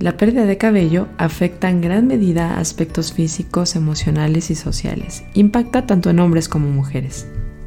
La pérdida de cabello afecta en gran medida aspectos físicos, emocionales y sociales. Impacta tanto en hombres como mujeres.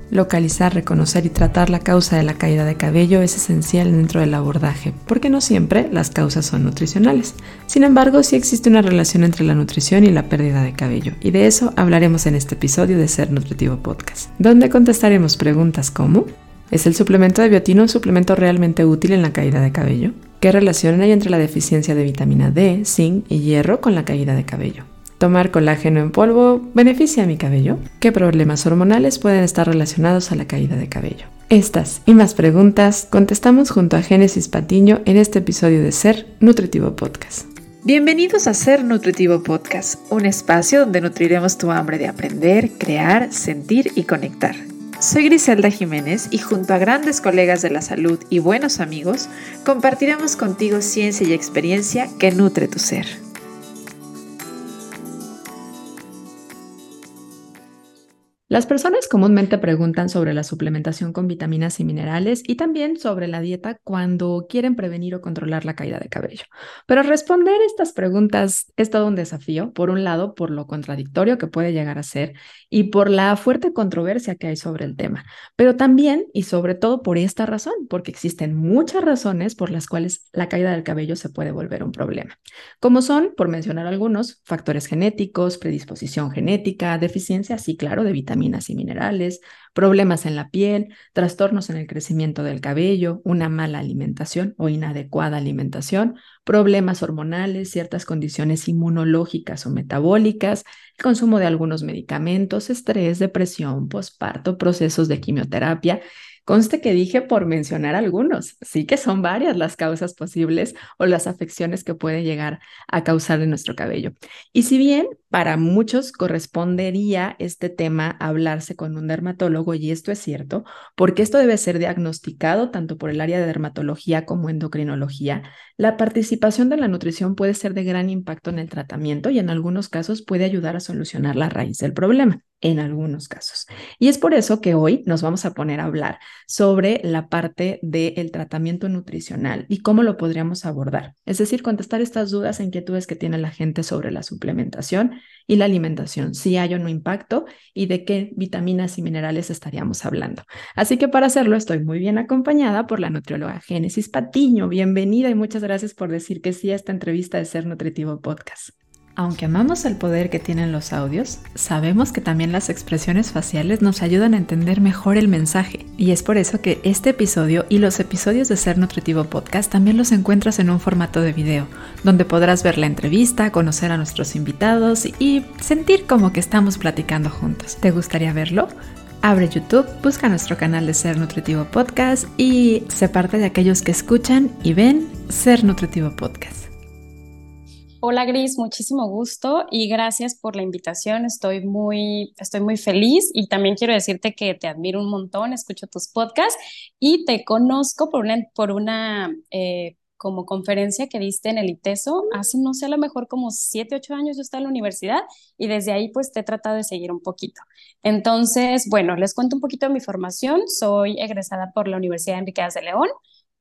Localizar, reconocer y tratar la causa de la caída de cabello es esencial dentro del abordaje, porque no siempre las causas son nutricionales. Sin embargo, sí existe una relación entre la nutrición y la pérdida de cabello, y de eso hablaremos en este episodio de Ser Nutritivo Podcast, donde contestaremos preguntas como ¿Es el suplemento de biotina un suplemento realmente útil en la caída de cabello? ¿Qué relación hay entre la deficiencia de vitamina D, zinc y hierro con la caída de cabello? ¿Tomar colágeno en polvo beneficia a mi cabello? ¿Qué problemas hormonales pueden estar relacionados a la caída de cabello? Estas y más preguntas contestamos junto a Génesis Patiño en este episodio de Ser Nutritivo Podcast. Bienvenidos a Ser Nutritivo Podcast, un espacio donde nutriremos tu hambre de aprender, crear, sentir y conectar. Soy Griselda Jiménez y junto a grandes colegas de la salud y buenos amigos, compartiremos contigo ciencia y experiencia que nutre tu ser. Las personas comúnmente preguntan sobre la suplementación con vitaminas y minerales y también sobre la dieta cuando quieren prevenir o controlar la caída de cabello. Pero responder estas preguntas es todo un desafío, por un lado, por lo contradictorio que puede llegar a ser y por la fuerte controversia que hay sobre el tema, pero también y sobre todo por esta razón, porque existen muchas razones por las cuales la caída del cabello se puede volver un problema, como son, por mencionar algunos, factores genéticos, predisposición genética, deficiencia, sí, claro, de vitaminas y minerales, problemas en la piel, trastornos en el crecimiento del cabello, una mala alimentación o inadecuada alimentación, problemas hormonales, ciertas condiciones inmunológicas o metabólicas, el consumo de algunos medicamentos, estrés, depresión, posparto, procesos de quimioterapia Conste que dije por mencionar algunos, sí que son varias las causas posibles o las afecciones que puede llegar a causar en nuestro cabello. Y si bien para muchos correspondería este tema hablarse con un dermatólogo, y esto es cierto, porque esto debe ser diagnosticado tanto por el área de dermatología como endocrinología, la participación de la nutrición puede ser de gran impacto en el tratamiento y en algunos casos puede ayudar a solucionar la raíz del problema en algunos casos. Y es por eso que hoy nos vamos a poner a hablar sobre la parte del tratamiento nutricional y cómo lo podríamos abordar. Es decir, contestar estas dudas e inquietudes que tiene la gente sobre la suplementación y la alimentación, si hay o no impacto y de qué vitaminas y minerales estaríamos hablando. Así que para hacerlo estoy muy bien acompañada por la nutrióloga Génesis Patiño. Bienvenida y muchas gracias por decir que sí a esta entrevista de Ser Nutritivo Podcast. Aunque amamos el poder que tienen los audios, sabemos que también las expresiones faciales nos ayudan a entender mejor el mensaje. Y es por eso que este episodio y los episodios de Ser Nutritivo Podcast también los encuentras en un formato de video, donde podrás ver la entrevista, conocer a nuestros invitados y sentir como que estamos platicando juntos. ¿Te gustaría verlo? Abre YouTube, busca nuestro canal de Ser Nutritivo Podcast y sé parte de aquellos que escuchan y ven Ser Nutritivo Podcast. Hola Gris, muchísimo gusto y gracias por la invitación. Estoy muy, estoy muy feliz y también quiero decirte que te admiro un montón, escucho tus podcasts y te conozco por una, por una eh, como conferencia que diste en el ITESO hace, no sé, a lo mejor como siete, ocho años yo estaba en la universidad y desde ahí pues te he tratado de seguir un poquito. Entonces, bueno, les cuento un poquito de mi formación. Soy egresada por la Universidad de Enriquetas de León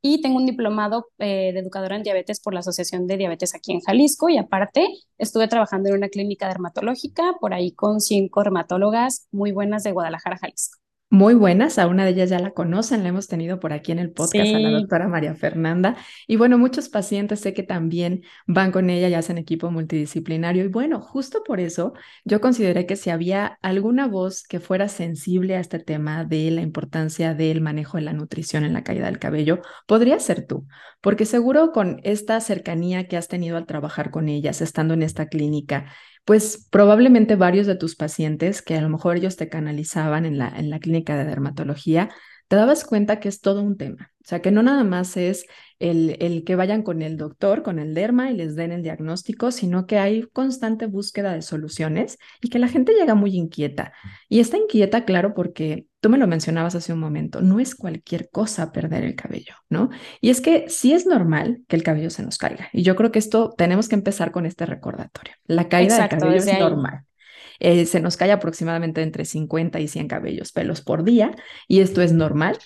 y tengo un diplomado eh, de educadora en diabetes por la Asociación de Diabetes aquí en Jalisco y aparte estuve trabajando en una clínica dermatológica por ahí con cinco dermatólogas muy buenas de Guadalajara, Jalisco muy buenas. A una de ellas ya la conocen, la hemos tenido por aquí en el podcast a la doctora María Fernanda. Y bueno, muchos pacientes sé que también van con ella, ya hacen equipo multidisciplinario. Y bueno, justo por eso yo consideré que si había alguna voz que fuera sensible a este tema de la importancia del manejo de la nutrición en la caída del cabello, podría ser tú, porque seguro con esta cercanía que has tenido al trabajar con ellas, estando en esta clínica, pues probablemente varios de tus pacientes, que a lo mejor ellos te canalizaban en la, en la clínica de dermatología, te dabas cuenta que es todo un tema. O sea, que no nada más es el, el, que vayan con el doctor, con el derma y les den el diagnóstico, sino que hay constante búsqueda de soluciones y que la gente llega muy inquieta. Y está inquieta, claro, porque tú me lo mencionabas hace un momento, no es cualquier cosa perder el cabello, ¿no? Y es que sí es normal que el cabello se nos caiga. Y yo creo que esto tenemos que empezar con este recordatorio. La caída del cabello es normal. Eh, se nos cae aproximadamente entre 50 y 100 cabellos, pelos por día, y esto es normal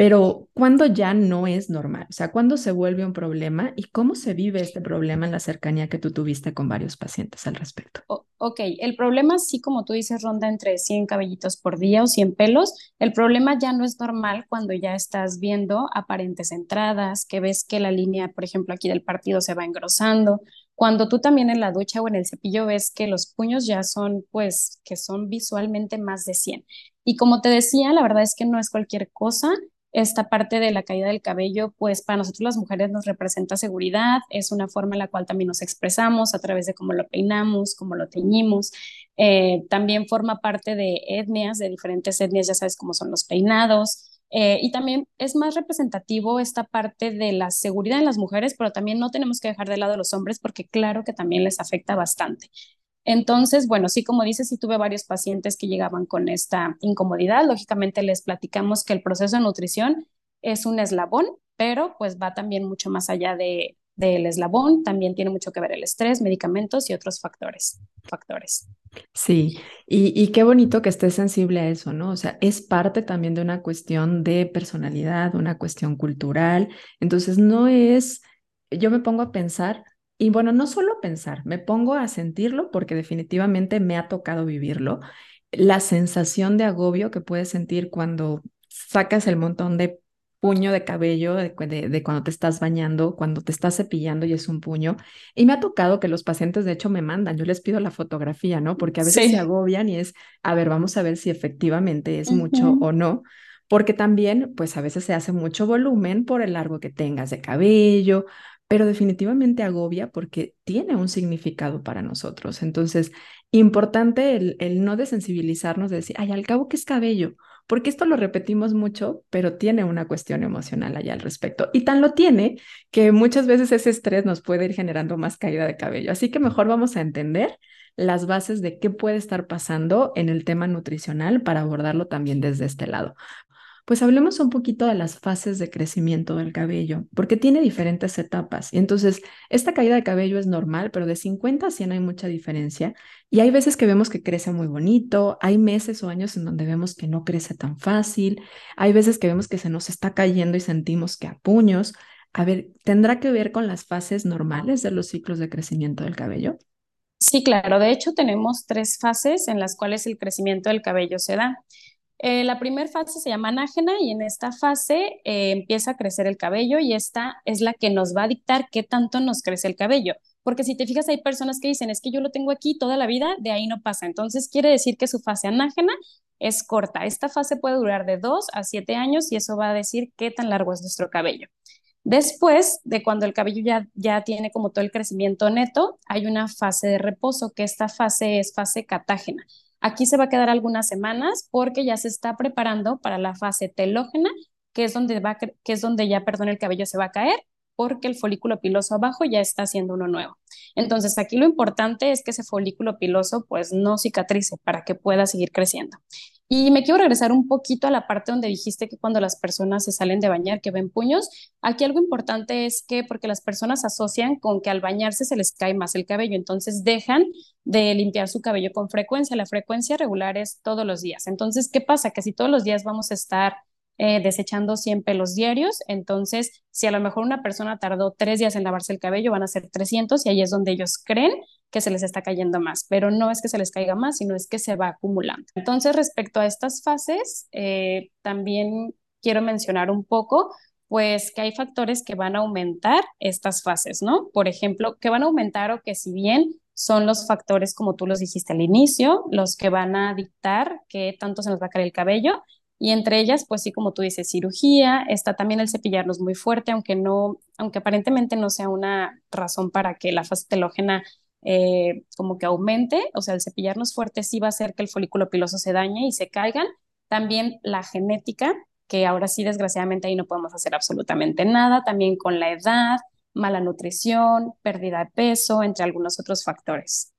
pero ¿cuándo ya no es normal? O sea, ¿cuándo se vuelve un problema y cómo se vive este problema en la cercanía que tú tuviste con varios pacientes al respecto? ok, el problema sí, como tú dices, ronda entre 100 cabellitos por día o 100 pelos. El problema ya no es normal cuando ya estás viendo aparentes entradas, que ves que la línea, por ejemplo, aquí del partido se va engrosando. Cuando tú también en la ducha o en el cepillo ves que los puños ya son, pues, que son visualmente más de 100. Y como te decía, la verdad es que no es cualquier cosa esta parte de la caída del cabello, pues para nosotros las mujeres nos representa seguridad, es una forma en la cual también nos expresamos a través de cómo lo peinamos, cómo lo teñimos. Eh, también forma parte de etnias, de diferentes etnias, ya sabes cómo son los peinados. Eh, y también es más representativo esta parte de la seguridad en las mujeres, pero también no tenemos que dejar de lado a los hombres porque claro que también les afecta bastante. Entonces, bueno, sí, como dices, sí tuve varios pacientes que llegaban con esta incomodidad. Lógicamente les platicamos que el proceso de nutrición es un eslabón, pero pues va también mucho más allá de, del eslabón. También tiene mucho que ver el estrés, medicamentos y otros factores. factores. Sí, y, y qué bonito que estés sensible a eso, ¿no? O sea, es parte también de una cuestión de personalidad, una cuestión cultural. Entonces, no es, yo me pongo a pensar y bueno, no solo pensar, me pongo a sentirlo porque definitivamente me ha tocado vivirlo. La sensación de agobio que puedes sentir cuando sacas el montón de puño de cabello de, cuando te estás bañando, cuando te estás cepillando y es un puño. Y me ha tocado que los pacientes, de hecho, me mandan, yo les pido la fotografía, ¿no? Porque a veces se agobian y es, a ver, vamos a ver si efectivamente es mucho o no. Porque también, pues a veces se hace mucho volumen por el largo que tengas de cabello, pero definitivamente agobia porque tiene un significado para nosotros. Entonces, importante el, no desensibilizarnos de decir, ay, al cabo que es cabello, porque esto lo repetimos mucho, pero tiene una cuestión emocional allá al respecto. Y tan lo tiene que muchas veces ese estrés nos puede ir generando más caída de cabello. Así que mejor vamos a entender las bases de qué puede estar pasando en el tema nutricional para abordarlo también desde este lado. Pues hablemos un poquito de las fases de crecimiento del cabello, porque tiene diferentes etapas. Y entonces, esta caída de cabello es normal, pero de 50 a 100 hay mucha diferencia. Y hay veces que vemos que crece muy bonito, hay meses o años en donde vemos que no crece tan fácil, hay veces que vemos que se nos está cayendo y sentimos que a puños. A ver, ¿tendrá que ver con las fases normales de los ciclos de crecimiento del cabello? Sí, claro. De hecho, tenemos tres fases en las cuales el crecimiento del cabello se da. Eh, la primera fase se llama anágena y en esta fase eh, empieza a crecer el cabello y esta es la que nos va a dictar qué tanto nos crece el cabello. Porque si te fijas, hay personas que dicen, es que yo lo tengo aquí toda la vida, de ahí no pasa. Entonces quiere decir que su fase anágena es corta. Esta fase puede durar de 2 a 7 años y eso va a decir qué tan largo es nuestro cabello. Después de cuando el cabello ya, ya tiene como todo el crecimiento neto, hay una fase de reposo, que esta fase es fase catágena. Aquí se va a quedar algunas semanas porque ya se está preparando para la fase telógena, que es donde, va, que es donde ya, perdón, el cabello se va a caer porque el folículo piloso abajo ya está haciendo uno nuevo. Entonces, aquí lo importante es que ese folículo piloso pues no cicatrice para que pueda seguir creciendo. Y me quiero regresar un poquito a la parte donde dijiste que cuando las personas se salen de bañar, que ven puños, aquí algo importante es que porque las personas asocian con que al bañarse se les cae más el cabello, entonces dejan de limpiar su cabello con frecuencia. La frecuencia regular es todos los días. Entonces, ¿qué pasa? Que si todos los días vamos a estar eh, desechando 100 pelos diarios. Entonces, si a lo mejor una persona tardó tres días en lavarse el cabello, van a ser 300 y ahí es donde ellos creen que se les está cayendo más, pero no es que se les caiga más, sino es que se va acumulando. Entonces, respecto a estas fases, eh, también quiero mencionar un poco pues que hay factores que van a aumentar estas fases, ¿no? Por ejemplo, que van a aumentar o que si bien son los factores, como tú los dijiste al inicio, los que van a dictar qué tanto se nos va a caer el cabello, y entre ellas, pues sí, como tú dices, cirugía, está también el cepillarnos muy fuerte, aunque no, aunque aparentemente no sea una razón para que la fase telógena eh, como que aumente, o sea, el cepillarnos fuerte sí va a hacer que el folículo piloso se dañe y se caigan. También la genética, que ahora sí, desgraciadamente, ahí no podemos hacer absolutamente nada, también con la edad, mala nutrición, pérdida de peso, entre algunos otros factores.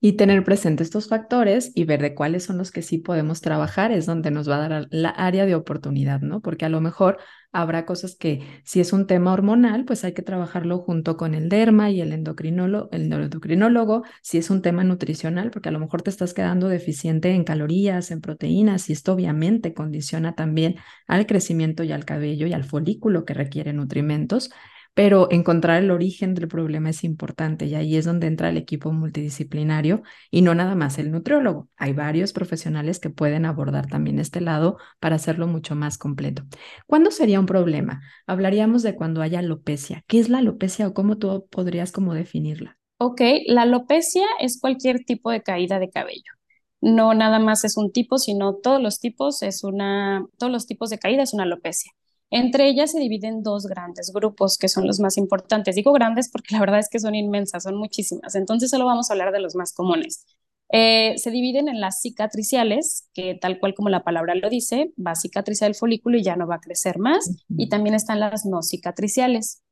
Y tener presente estos factores y ver de cuáles son los que sí podemos trabajar es donde nos va a dar la área de oportunidad, ¿no? Porque a lo mejor habrá cosas que si es un tema hormonal, pues hay que trabajarlo junto con el derma y el endocrinólogo, el endocrinólogo, si es un tema nutricional, porque a lo mejor te estás quedando deficiente en calorías, en proteínas, y esto obviamente condiciona también al crecimiento y al cabello y al folículo que requiere nutrimentos pero encontrar el origen del problema es importante y ahí es donde entra el equipo multidisciplinario y no nada más el nutriólogo. Hay varios profesionales que pueden abordar también este lado para hacerlo mucho más completo. ¿Cuándo sería un problema? Hablaríamos de cuando haya alopecia. ¿Qué es la alopecia o cómo tú podrías como definirla? Ok, la alopecia es cualquier tipo de caída de cabello. No nada más es un tipo, sino todos los tipos es una, todos los tipos de caída es una alopecia. Entre ellas se dividen dos grandes grupos que son los más importantes. Digo grandes porque la verdad es que son inmensas, son muchísimas. Entonces solo vamos a hablar de los más comunes. Eh, se dividen en las cicatriciales, que tal cual como la palabra lo dice, va a cicatrizar el folículo y ya no va a crecer más. Y también están las no cicatriciales.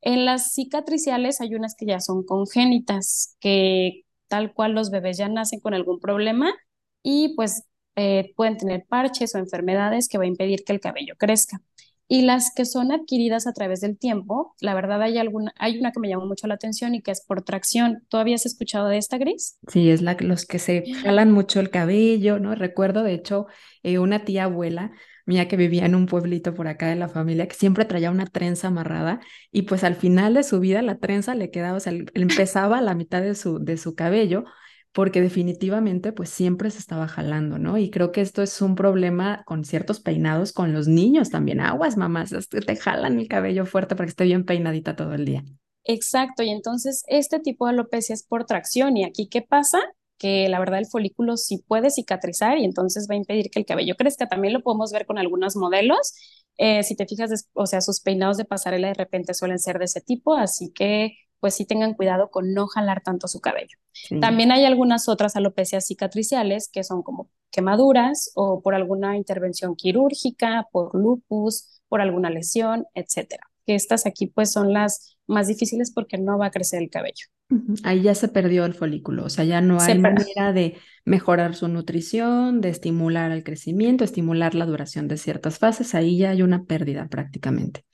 En las cicatriciales hay unas que ya son congénitas, que tal cual los bebés ya nacen con algún problema y pues eh, pueden tener parches o enfermedades que va a impedir que el cabello crezca. Y las que son adquiridas a través del tiempo, la verdad hay alguna, hay una que me llamó mucho la atención y que es por tracción. ¿Tú habías escuchado de esta, Gris? Sí, es la los que se jalan mucho el cabello, ¿no? Recuerdo, de hecho, eh, una tía abuela mía que vivía en un pueblito por acá de la familia, que siempre traía una trenza amarrada y pues al final de su vida la trenza le quedaba, o sea, empezaba a la mitad de su, de su cabello porque definitivamente pues siempre se estaba jalando, ¿no? Y creo que esto es un problema con ciertos peinados con los niños también. Aguas, mamás, te jalan el cabello fuerte para que esté bien peinadita todo el día. Exacto, y entonces este tipo de alopecia es por tracción. ¿Y aquí qué pasa? Que la verdad el folículo sí puede cicatrizar y entonces va a impedir que el cabello crezca. También lo podemos ver con algunos modelos. Eh, si te fijas, o sea, sus peinados de pasarela de repente suelen ser de ese tipo, así que pues sí tengan cuidado con no jalar tanto su cabello. También hay algunas otras alopecias cicatriciales que son como quemaduras o por alguna intervención quirúrgica, por lupus, por alguna lesión, etcétera. Que estas aquí pues son las más difíciles porque no va a crecer el cabello. Ahí ya se perdió el folículo, o sea, ya no hay manera de mejorar su nutrición, de estimular el crecimiento, estimular la duración de ciertas fases, ahí ya hay una pérdida prácticamente.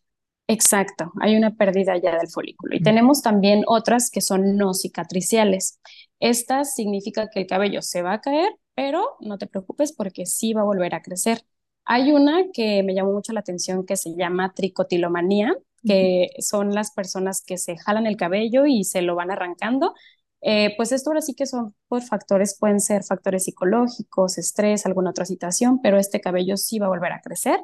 Exacto, hay una pérdida ya del folículo. Y tenemos también otras que son no cicatriciales. Estas significa que el cabello se va a caer, pero no te preocupes porque sí va a volver a crecer. Hay una que me llamó mucho la atención que se llama tricotilomanía, que son las personas que se jalan el cabello y se lo van arrancando. Eh, pues esto ahora sí que son por factores, pueden ser factores psicológicos, estrés, alguna otra situación, pero este cabello sí va a volver a crecer.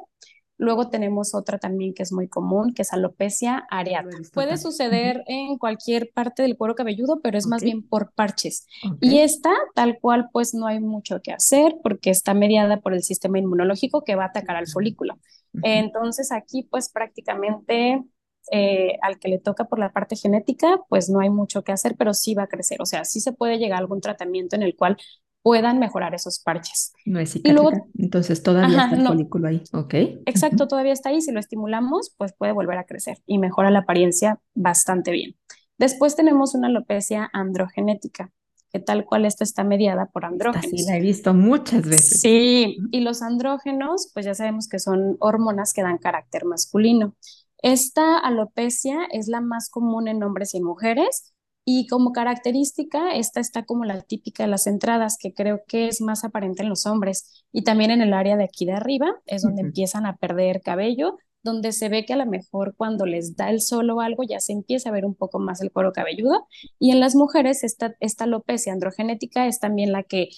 Luego tenemos otra también que es muy común, que es alopecia areata. Puede suceder en cualquier parte del cuero cabelludo, pero es más bien por parches. Y esta, tal cual, pues no hay mucho que hacer porque está mediada por el sistema inmunológico que va a atacar al folículo. Entonces aquí, pues prácticamente eh, al que le toca por la parte genética, pues no hay mucho que hacer, pero sí va a crecer. O sea, sí se puede llegar a algún tratamiento en el cual puedan mejorar esos parches. No es cicatriz, entonces todavía está el folículo ahí, ¿ok? Exacto, todavía está ahí. Si lo estimulamos, pues puede volver a crecer y mejora la apariencia bastante bien. Después tenemos una alopecia androgenética, que tal cual esta está mediada por andrógenos. Sí, la he visto muchas veces. Sí, y los andrógenos, pues ya sabemos que son hormonas que dan carácter masculino. Esta alopecia es la más común en hombres y mujeres y como característica, esta está como la típica de las entradas, que creo que es más aparente en los hombres. Y también en el área de aquí de arriba es donde empiezan a perder cabello, donde se ve que a lo mejor cuando les da el sol o algo ya se empieza a ver un poco más el cuero cabelludo. Y en las mujeres esta, esta alopecia androgenética es también la que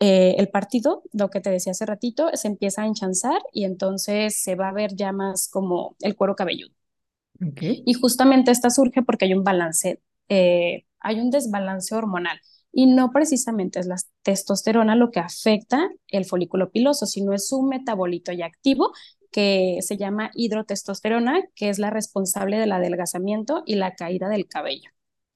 eh, el partido, lo que te decía hace ratito, se empieza a enchanzar y entonces se va a ver ya más como el cuero cabelludo. Y justamente esta surge porque hay un balance eh, hay un desbalance hormonal y no precisamente es la testosterona lo que afecta el folículo piloso, sino es un metabolito ya activo que se llama hidrotestosterona, que es la responsable del adelgazamiento y la caída del cabello.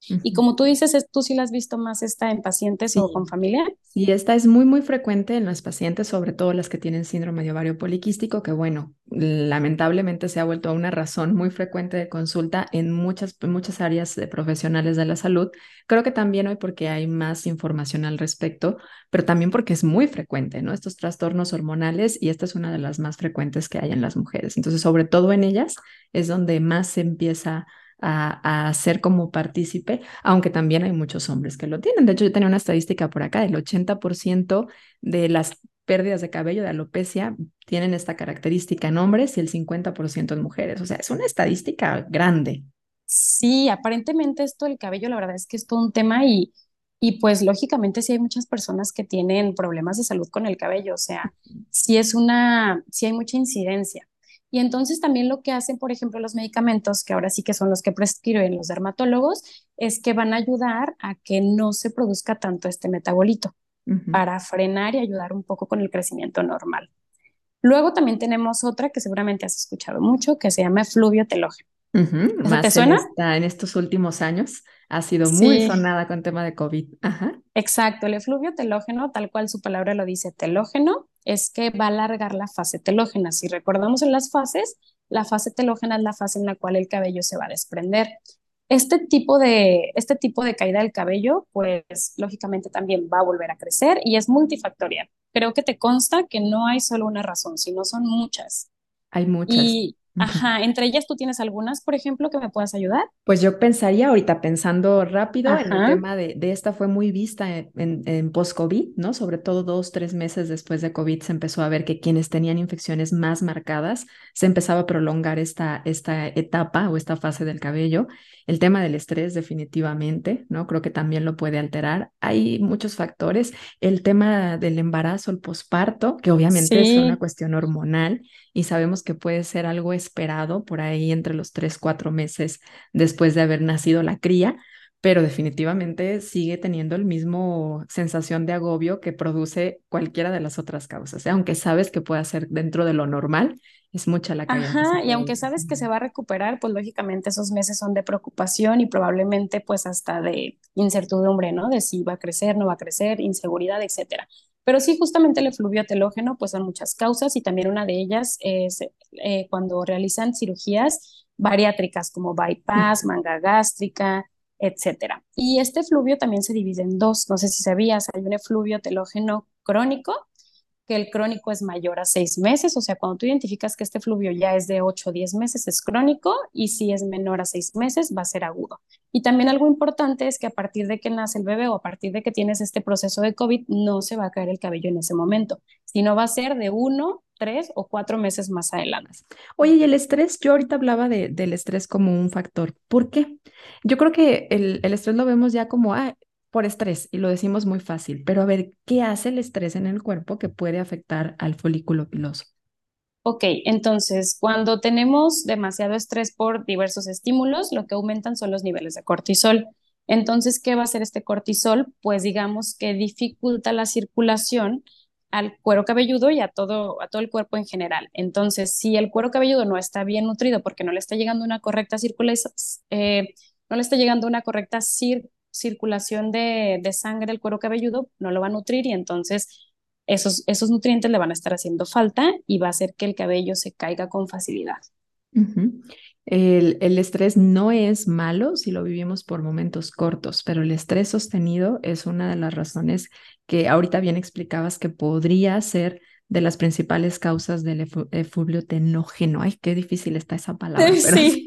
Y como tú dices, tú sí la has visto más esta en pacientes o con familia. Y esta es muy, muy frecuente en las pacientes, sobre todo las que tienen síndrome de ovario poliquístico, que bueno, lamentablemente se ha vuelto una razón muy frecuente de consulta en muchas, muchas áreas de profesionales de la salud. Creo que también hoy porque hay más información al respecto, pero también porque es muy frecuente, ¿no? Estos trastornos hormonales y esta es una de las más frecuentes que hay en las mujeres. Entonces, sobre todo en ellas es donde más se empieza a, a, ser como partícipe, aunque también hay muchos hombres que lo tienen. De hecho, yo tenía una estadística por acá, el 80% de las pérdidas de cabello de alopecia tienen esta característica en hombres y el 50% en mujeres. O sea, es una estadística grande. Sí, aparentemente esto del cabello, la verdad es que es todo un tema y, y pues lógicamente sí hay muchas personas que tienen problemas de salud con el cabello, o sea, sí es una, sí hay mucha incidencia. Y entonces también lo que hacen, por ejemplo, los medicamentos, que ahora sí que son los que prescriben los dermatólogos, es que van a ayudar a que no se produzca tanto este metabolito para frenar y ayudar un poco con el crecimiento normal. Luego también tenemos otra que seguramente has escuchado mucho, que se llama fluvio telógeno. ¿Te suena? En, estos últimos años ha sido muy sonada con tema de COVID. Exacto, el efluvio telógeno, tal cual su palabra lo dice, telógeno, es que va a alargar la fase telógena. Si recordamos en las fases, la fase telógena es la fase en la cual el cabello se va a desprender. Este tipo de, este tipo de caída del cabello, pues lógicamente también va a volver a crecer y es multifactorial. Creo que te consta que no hay solo una razón, sino son muchas. Hay muchas. Ajá, entre ellas tú tienes algunas, por ejemplo, que me puedas ayudar. Pues yo pensaría ahorita, pensando rápido, en el tema de, de, esta fue muy vista en, en, post-COVID, ¿no? Sobre todo dos, tres meses después de COVID se empezó a ver que quienes tenían infecciones más marcadas se empezaba a prolongar esta, esta etapa o esta fase del cabello. El tema del estrés definitivamente, ¿no? Creo que también lo puede alterar. Hay muchos factores. El tema del embarazo, el posparto, que obviamente es una cuestión hormonal y sabemos que puede ser algo esperado por ahí entre los tres, cuatro meses después de haber nacido la cría, pero definitivamente sigue teniendo el mismo sensación de agobio que produce cualquiera de las otras causas, ¿eh? aunque sabes que puede ser dentro de lo normal, es mucha la caída. Ajá, y aunque sabes que se va a recuperar, pues lógicamente esos meses son de preocupación y probablemente pues hasta de incertidumbre, ¿no? De si va a crecer, no va a crecer, inseguridad, etcétera. Pero sí, justamente el efluvio telógeno, pues son muchas causas y también una de ellas es eh, cuando realizan cirugías bariátricas como bypass, manga gástrica, etcétera. Y este efluvio también se divide en dos, no sé si sabías, hay un efluvio telógeno crónico que el crónico es mayor a seis meses, o sea, cuando tú identificas que este fluvio ya es de 8 o 10 meses es crónico y si es menor a seis meses va a ser agudo. Y también algo importante es que a partir de que nace el bebé o a partir de que tienes este proceso de COVID no se va a caer el cabello en ese momento, sino va a ser de uno, tres o cuatro meses más adelante. Oye, y el estrés, yo ahorita hablaba de, del estrés como un factor. ¿Por qué? Yo creo que el, el estrés lo vemos ya como, ah, por estrés y lo decimos muy fácil, pero a ver, ¿qué hace el estrés en el cuerpo que puede afectar al folículo piloso? Ok, entonces cuando tenemos demasiado estrés por diversos estímulos, lo que aumentan son los niveles de cortisol. Entonces, ¿qué va a hacer este cortisol? Pues digamos que dificulta la circulación al cuero cabelludo y a todo, a todo el cuerpo en general. Entonces, si el cuero cabelludo no está bien nutrido porque no le está llegando una correcta circulación, eh, no le está llegando una correcta circulación, circulación de, sangre del cuero cabelludo, no lo va a nutrir y entonces esos, esos nutrientes le van a estar haciendo falta y va a hacer que el cabello se caiga con facilidad. el, el, estrés no es malo si lo vivimos por momentos cortos, pero el estrés sostenido es una de las razones que ahorita bien explicabas que podría ser de las principales causas del efluvio tenógeno. Ay, qué difícil está esa palabra, pero, sí.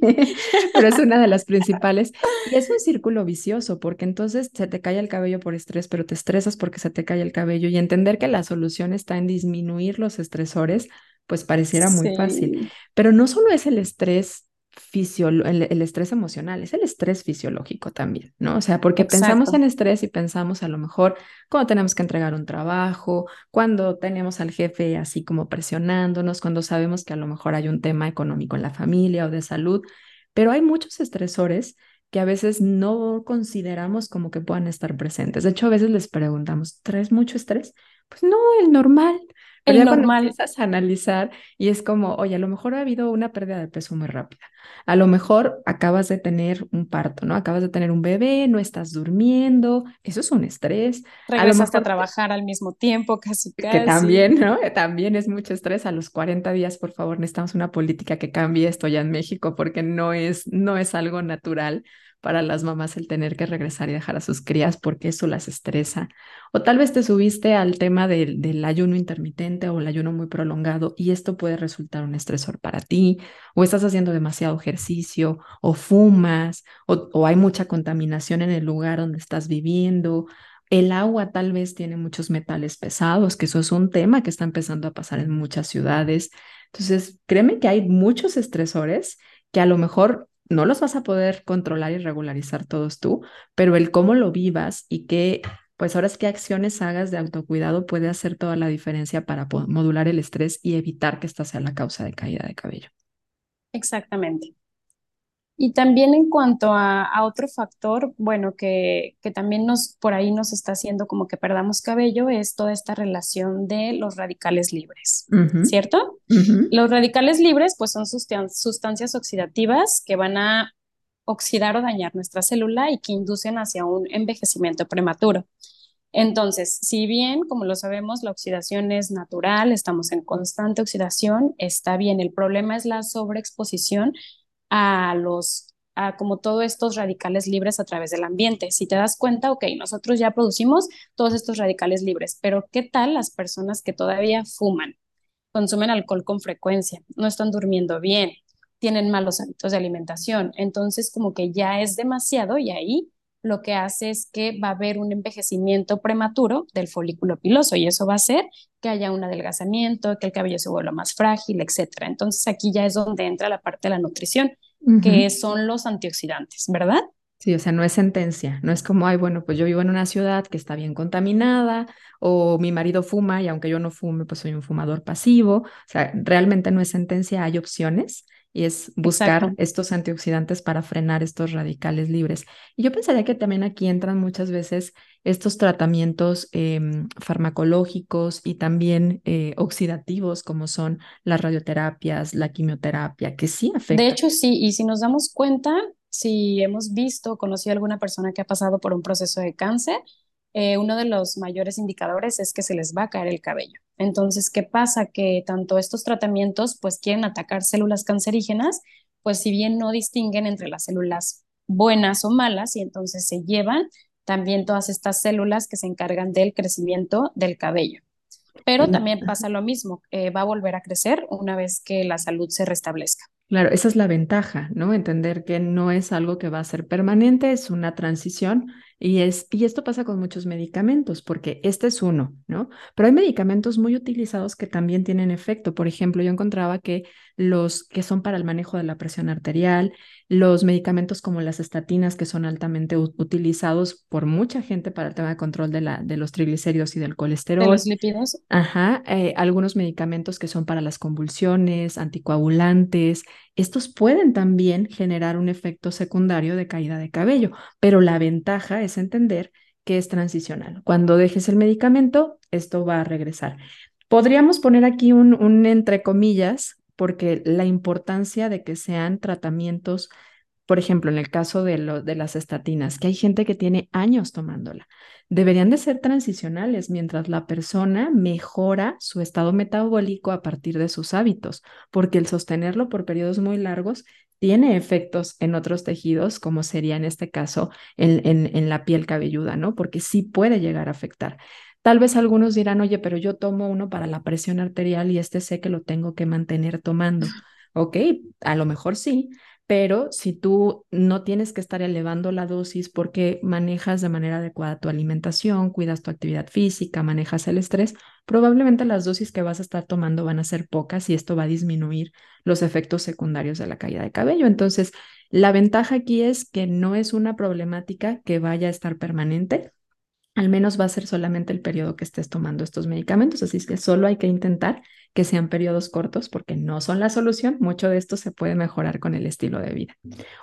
pero es una de las principales. Y es un círculo vicioso, porque entonces se te cae el cabello por estrés, pero te estresas porque se te cae el cabello. Y entender que la solución está en disminuir los estresores, pues pareciera muy fácil. Pero no solo es el estrés el, estrés emocional, es el estrés fisiológico también, ¿no? O sea, porque pensamos en estrés y pensamos a lo mejor cuando tenemos que entregar un trabajo, cuando tenemos al jefe así como presionándonos, cuando sabemos que a lo mejor hay un tema económico en la familia o de salud, pero hay muchos estresores que a veces no consideramos como que puedan estar presentes. De hecho, a veces les preguntamos, ¿traes mucho estrés? Pues no, el normal. Pero el ya normal. cuando empiezas a analizar y es como, oye, a lo mejor ha habido una pérdida de peso muy rápida. A lo mejor acabas de tener un parto, ¿no? Acabas de tener un bebé, no estás durmiendo, eso es un estrés. Regresas a, trabajar al mismo tiempo, casi, casi. Que también, ¿no? También es mucho estrés. A los 40 días, por favor, necesitamos una política que cambie esto ya en México porque no es, no es algo natural para las mamás el tener que regresar y dejar a sus crías porque eso las estresa. O tal vez te subiste al tema del, ayuno intermitente o el ayuno muy prolongado y esto puede resultar un estresor para ti, o estás haciendo demasiado ejercicio, o fumas, o, o hay mucha contaminación en el lugar donde estás viviendo. El agua tal vez tiene muchos metales pesados, que eso es un tema que está empezando a pasar en muchas ciudades. Entonces, créeme que hay muchos estresores que a lo mejor no los vas a poder controlar y regularizar todos tú, pero el cómo lo vivas y qué, pues ahora es qué acciones hagas de autocuidado puede hacer toda la diferencia para modular el estrés y evitar que esta sea la causa de caída de cabello. Exactamente. Y también en cuanto a, otro factor, bueno, que, que, también nos por ahí nos está haciendo como que perdamos cabello, es toda esta relación de los radicales libres, ¿cierto? Los radicales libres, pues son sustancias oxidativas que van a oxidar o dañar nuestra célula y que inducen hacia un envejecimiento prematuro. Entonces, si bien, como lo sabemos, la oxidación es natural, estamos en constante oxidación, está bien. El problema es la sobreexposición a los, a como todos estos radicales libres a través del ambiente. Si te das cuenta, ok, nosotros ya producimos todos estos radicales libres, pero ¿qué tal las personas que todavía fuman, consumen alcohol con frecuencia, no están durmiendo bien, tienen malos hábitos de alimentación? Entonces, como que ya es demasiado y ahí lo que hace es que va a haber un envejecimiento prematuro del folículo piloso y eso va a hacer que haya un adelgazamiento, que el cabello se vuelva más frágil, etcétera. Entonces aquí ya es donde entra la parte de la nutrición, que son los antioxidantes, ¿verdad? Sí, o sea, no es sentencia, no es como, ay, bueno, pues yo vivo en una ciudad que está bien contaminada o mi marido fuma y aunque yo no fume, pues soy un fumador pasivo. O sea, realmente no es sentencia, hay opciones y es buscar estos antioxidantes para frenar estos radicales libres. Y yo pensaría que también aquí entran muchas veces estos tratamientos em, farmacológicos y también eh, oxidativos como son las radioterapias, la quimioterapia, que sí afectan. De hecho, sí, y si nos damos cuenta, si hemos visto, conocido a alguna persona que ha pasado por un proceso de cáncer, eh, uno de los mayores indicadores es que se les va a caer el cabello. Entonces, ¿qué pasa? Que tanto estos tratamientos pues quieren atacar células cancerígenas, pues si bien no distinguen entre las células buenas o malas y entonces se llevan también todas estas células que se encargan del crecimiento del cabello. Pero también pasa lo mismo, eh, va a volver a crecer una vez que la salud se restablezca. Claro, esa es la ventaja, ¿no? Entender que no es algo que va a ser permanente, es una transición y, es, y esto pasa con muchos medicamentos, porque este es uno, ¿no? Pero hay medicamentos muy utilizados que también tienen efecto. Por ejemplo, yo encontraba que los que son para el manejo de la presión arterial, los medicamentos como las estatinas, que son altamente utilizados por mucha gente para el tema de control de, la, de los triglicéridos y del colesterol. De los lípidos. Ajá, eh, algunos medicamentos que son para las convulsiones, anticoagulantes, estos pueden también generar un efecto secundario de caída de cabello, pero la ventaja es entender que es transicional. Cuando dejes el medicamento, esto va a regresar. Podríamos poner aquí un, entre comillas, porque la importancia de que sean tratamientos por ejemplo, en el caso de, lo, de las estatinas, que hay gente que tiene años tomándola, deberían de ser transicionales mientras la persona mejora su estado metabólico a partir de sus hábitos, porque el sostenerlo por periodos muy largos tiene efectos en otros tejidos, como sería en este caso en, en, en la piel cabelluda, ¿no? Porque sí puede llegar a afectar. Tal vez algunos dirán, oye, pero yo tomo uno para la presión arterial y este sé que lo tengo que mantener tomando. Ok, a lo mejor sí, pero si tú no tienes que estar elevando la dosis porque manejas de manera adecuada tu alimentación, cuidas tu actividad física, manejas el estrés, probablemente las dosis que vas a estar tomando van a ser pocas y esto va a disminuir los efectos secundarios de la caída de cabello. Entonces, la ventaja aquí es que no es una problemática que vaya a estar permanente, al menos va a ser solamente el periodo que estés tomando estos medicamentos, así que solo hay que intentar que sean periodos cortos porque no son la solución, mucho de esto se puede mejorar con el estilo de vida.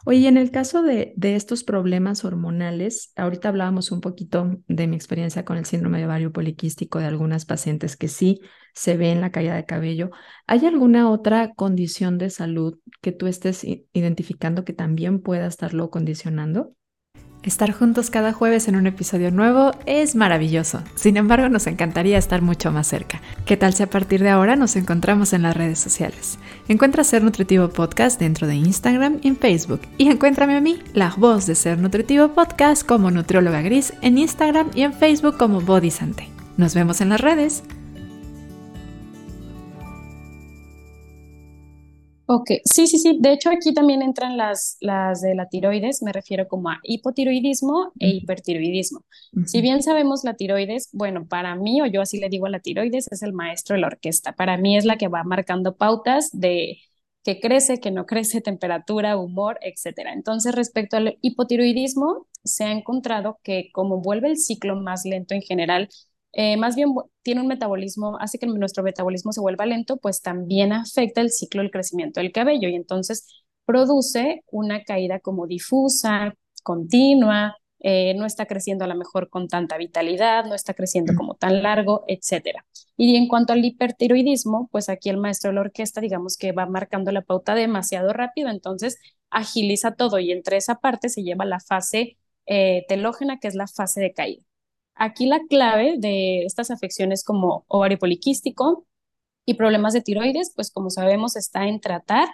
Oye, en el caso de, de estos problemas hormonales, ahorita hablábamos un poquito de mi experiencia con el síndrome de ovario poliquístico de algunas pacientes que sí se ve en la caída de cabello. ¿Hay alguna otra condición de salud que tú estés identificando que también pueda estarlo condicionando? Estar juntos cada jueves en un episodio nuevo es maravilloso. Sin embargo, nos encantaría estar mucho más cerca. ¿Qué tal si a partir de ahora nos encontramos en las redes sociales? Encuentra Ser Nutritivo Podcast dentro de Instagram y en Facebook. Y encuéntrame a mí, la voz de Ser Nutritivo Podcast, como Nutrióloga Gris en Instagram y en Facebook como Body Sante. Nos vemos en las redes. Ok, sí, sí, sí. De hecho, aquí también entran las, las de la tiroides, me refiero como a hipotiroidismo e hipertiroidismo. Si bien sabemos la tiroides, bueno, para mí, o yo así le digo a la tiroides, es el maestro de la orquesta. Para mí es la que va marcando pautas de que crece, que no crece, temperatura, humor, etcétera. Entonces, respecto al hipotiroidismo, se ha encontrado que como vuelve el ciclo más lento en general, eh, más bien tiene un metabolismo, hace que nuestro metabolismo se vuelva lento, pues también afecta el ciclo del crecimiento del cabello y entonces produce una caída como difusa, continua, eh, no está creciendo a lo mejor con tanta vitalidad, no está creciendo como tan largo, etcétera. Y en cuanto al hipertiroidismo, pues aquí el maestro de la orquesta, digamos que va marcando la pauta demasiado rápido, entonces agiliza todo y entre esa parte se lleva la fase eh, telógena, que es la fase de caída. Aquí la clave de estas afecciones como ovario poliquístico y problemas de tiroides, pues como sabemos, está en tratar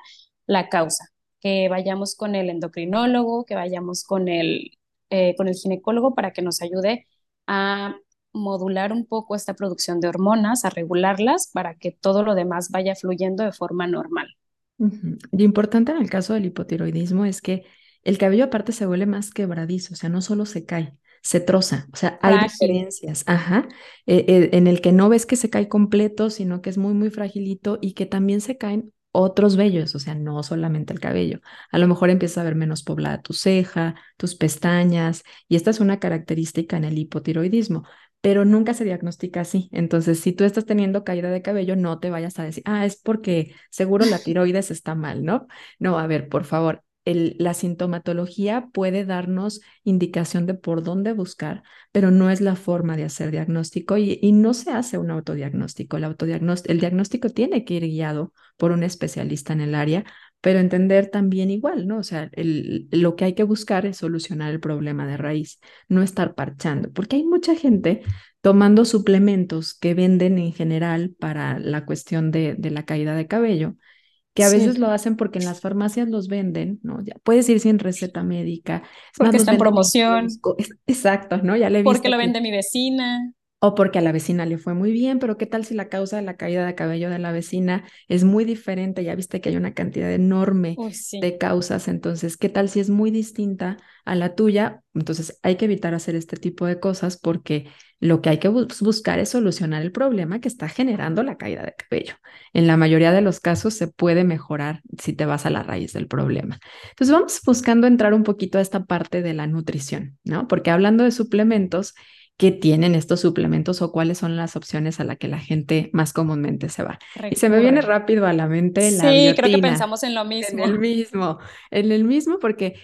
la causa, que vayamos con el endocrinólogo, que vayamos con el, eh, con el ginecólogo para que nos ayude a modular un poco esta producción de hormonas, a regularlas para que todo lo demás vaya fluyendo de forma normal. Lo importante en el caso del hipotiroidismo es que el cabello aparte se vuelve más quebradizo, o sea, no solo se cae, se troza, o sea, hay diferencias, ajá, eh, eh, en el que no ves que se cae completo, sino que es muy, muy fragilito y que también se caen otros vellos, o sea, no solamente el cabello. A lo mejor empieza a ver menos poblada tu ceja, tus pestañas, y esta es una característica en el hipotiroidismo, pero nunca se diagnostica así. Entonces, si tú estás teniendo caída de cabello, no te vayas a decir, ah, es porque seguro la tiroides está mal, ¿no? No, a ver, por favor, la sintomatología puede darnos indicación de por dónde buscar, pero no es la forma de hacer diagnóstico y, no se hace un autodiagnóstico. El, autodiagnóstico. el diagnóstico tiene que ir guiado por un especialista en el área, pero entender también igual, ¿no? O sea, lo que hay que buscar es solucionar el problema de raíz, no estar parchando, porque hay mucha gente tomando suplementos que venden en general para la cuestión de, de la caída de cabello que a veces lo hacen porque en las farmacias los venden, ¿no? Ya puedes ir sin receta médica. Porque está en promoción. Exacto, ¿no? Ya le Porque lo vende mi vecina. O porque a la vecina le fue muy bien, pero ¿qué tal si la causa de la caída de cabello de la vecina es muy diferente? Ya viste que hay una cantidad enorme de causas, entonces, ¿qué tal si es muy distinta a la tuya? Entonces, hay que evitar hacer este tipo de cosas porque lo que hay que buscar es solucionar el problema que está generando la caída de cabello. En la mayoría de los casos se puede mejorar si te vas a la raíz del problema. Entonces vamos buscando entrar un poquito a esta parte de la nutrición, ¿no? Porque hablando de suplementos, ¿qué tienen estos suplementos o cuáles son las opciones a las que la gente más comúnmente se va? Y se me viene rápido a la mente la Sí, creo que pensamos en lo mismo. En el mismo, en el mismo porque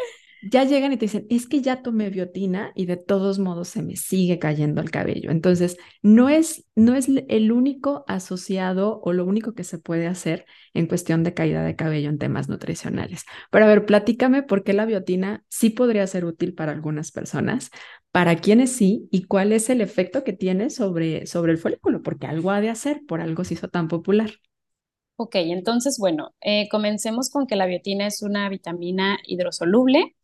ya llegan y te dicen, es que ya tomé biotina y de todos modos se me sigue cayendo el cabello. Entonces, no es, no es el único asociado o lo único que se puede hacer en cuestión de caída de cabello en temas nutricionales. Pero a ver, platícame por qué la biotina sí podría ser útil para algunas personas, para quienes sí y cuál es el efecto que tiene sobre, sobre el folículo, porque algo ha de hacer, por algo se hizo tan popular. Ok, entonces, bueno, eh, comencemos con que la biotina es una vitamina hidrosoluble.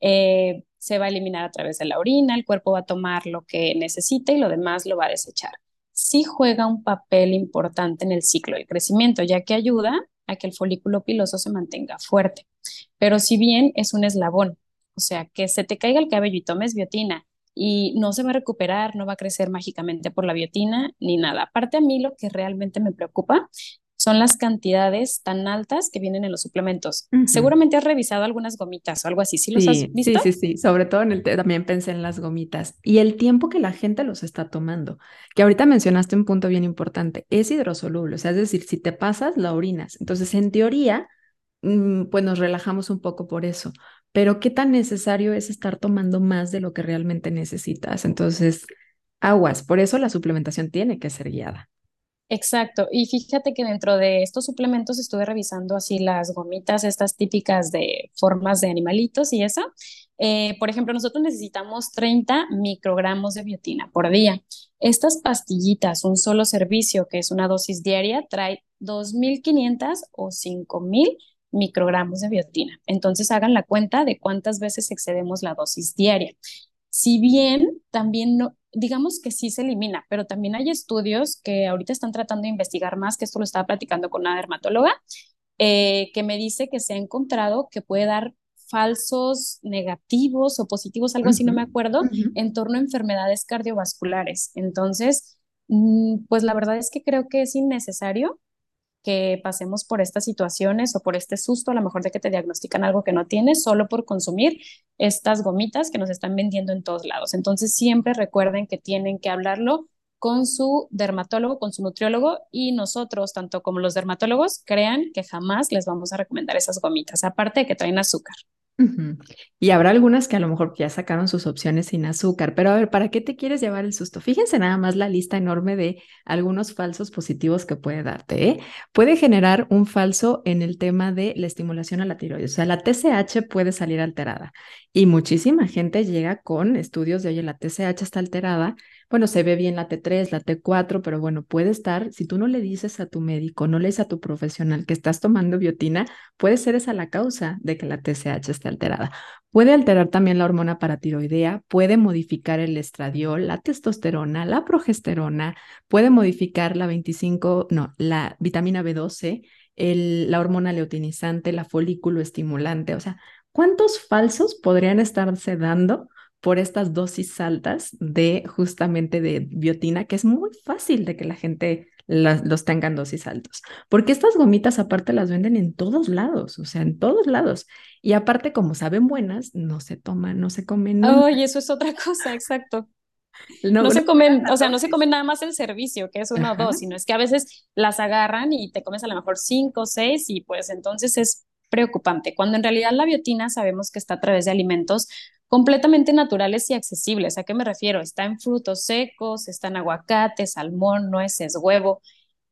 Eh, se va a eliminar a través de la orina, el cuerpo va a tomar lo que necesita y lo demás lo va a desechar. Sí juega un papel importante en el ciclo de crecimiento, ya que ayuda a que el folículo piloso se mantenga fuerte. Pero si bien es un eslabón, o sea, que se te caiga el cabello y tomes biotina y no se va a recuperar, no va a crecer mágicamente por la biotina ni nada. Aparte a mí lo que realmente me preocupa son las cantidades tan altas que vienen en los suplementos. Seguramente has revisado algunas gomitas o algo así. ¿Sí, los has visto? Sí, sí, sí. Sobre todo en el también pensé en las gomitas y el tiempo que la gente los está tomando. Que ahorita mencionaste un punto bien importante. Es hidrosoluble, o sea, es decir, si te pasas, la orinas. Entonces, en teoría, mm, pues nos relajamos un poco por eso. Pero qué tan necesario es estar tomando más de lo que realmente necesitas. Entonces, aguas. Por eso la suplementación tiene que ser guiada. Exacto, y fíjate que dentro de estos suplementos estuve revisando así las gomitas, estas típicas de formas de animalitos y eso. Eh, por ejemplo, nosotros necesitamos 30 microgramos de biotina por día. Estas pastillitas, un solo servicio, que es una dosis diaria, trae 2.500 o 5.000 microgramos de biotina. Entonces hagan la cuenta de cuántas veces excedemos la dosis diaria. Si bien también no, digamos que sí se elimina, pero también hay estudios que ahorita están tratando de investigar más, que esto lo estaba platicando con una dermatóloga, eh, que me dice que se ha encontrado que puede dar falsos negativos o positivos, algo así, no me acuerdo, en torno a enfermedades cardiovasculares. Entonces, mm, pues la verdad es que creo que es innecesario que pasemos por estas situaciones o por este susto, a lo mejor de que te diagnostican algo que no tienes, solo por consumir estas gomitas que nos están vendiendo en todos lados. Entonces, siempre recuerden que tienen que hablarlo con su dermatólogo, con su nutriólogo y nosotros, tanto como los dermatólogos, crean que jamás les vamos a recomendar esas gomitas, aparte de que traen azúcar. Y habrá algunas que a lo mejor ya sacaron sus opciones sin azúcar, pero a ver, ¿para qué te quieres llevar el susto? Fíjense nada más la lista enorme de algunos falsos positivos que puede darte. ¿eh? Puede generar un falso en el tema de la estimulación a la tiroides, o sea, la TSH puede salir alterada y muchísima gente llega con estudios de, oye, la TSH está alterada bueno, se ve bien la T3, la T4, pero bueno, puede estar, si tú no le dices a tu médico, no le dices a tu profesional que estás tomando biotina, puede ser esa la causa de que la TSH esté alterada. Puede alterar también la hormona paratiroidea, puede modificar el estradiol, la testosterona, la progesterona, puede modificar la 25, no, la vitamina B12, el, la hormona leutinizante, la folículo estimulante, o sea, ¿cuántos falsos podrían estarse dando? Por estas dosis altas de justamente de biotina, que es muy fácil de que la gente los tenga en dosis altos. Porque estas gomitas aparte las venden en todos lados, o sea, en todos lados. Y aparte, como saben buenas, no se toman, no se comen. Oh, y eso es otra cosa, exacto. No, se comen, o sea, no se comen nada más el servicio, que es uno o dos, sino es que a veces las agarran y te comes a lo mejor cinco o seis y pues entonces es preocupante. Cuando en realidad la biotina sabemos que está a través de alimentos completamente naturales y accesibles. ¿A qué me refiero? Está en frutos secos, está en aguacate, salmón, nueces, huevo,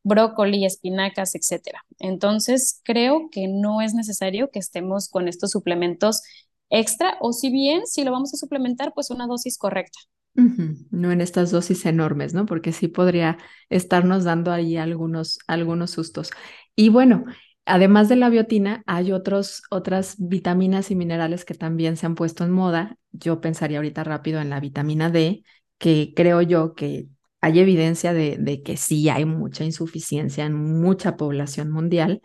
brócoli, espinacas, etc. Entonces, creo que no es necesario que estemos con estos suplementos extra o si bien, si lo vamos a suplementar, pues una dosis correcta. No en estas dosis enormes, ¿no? Porque sí podría estarnos dando ahí algunos, algunos sustos. Y bueno, Además de la biotina, hay otros, otras vitaminas y minerales que también se han puesto en moda. Yo pensaría ahorita rápido en la vitamina D, que creo yo que hay evidencia de, que sí hay mucha insuficiencia en mucha población mundial,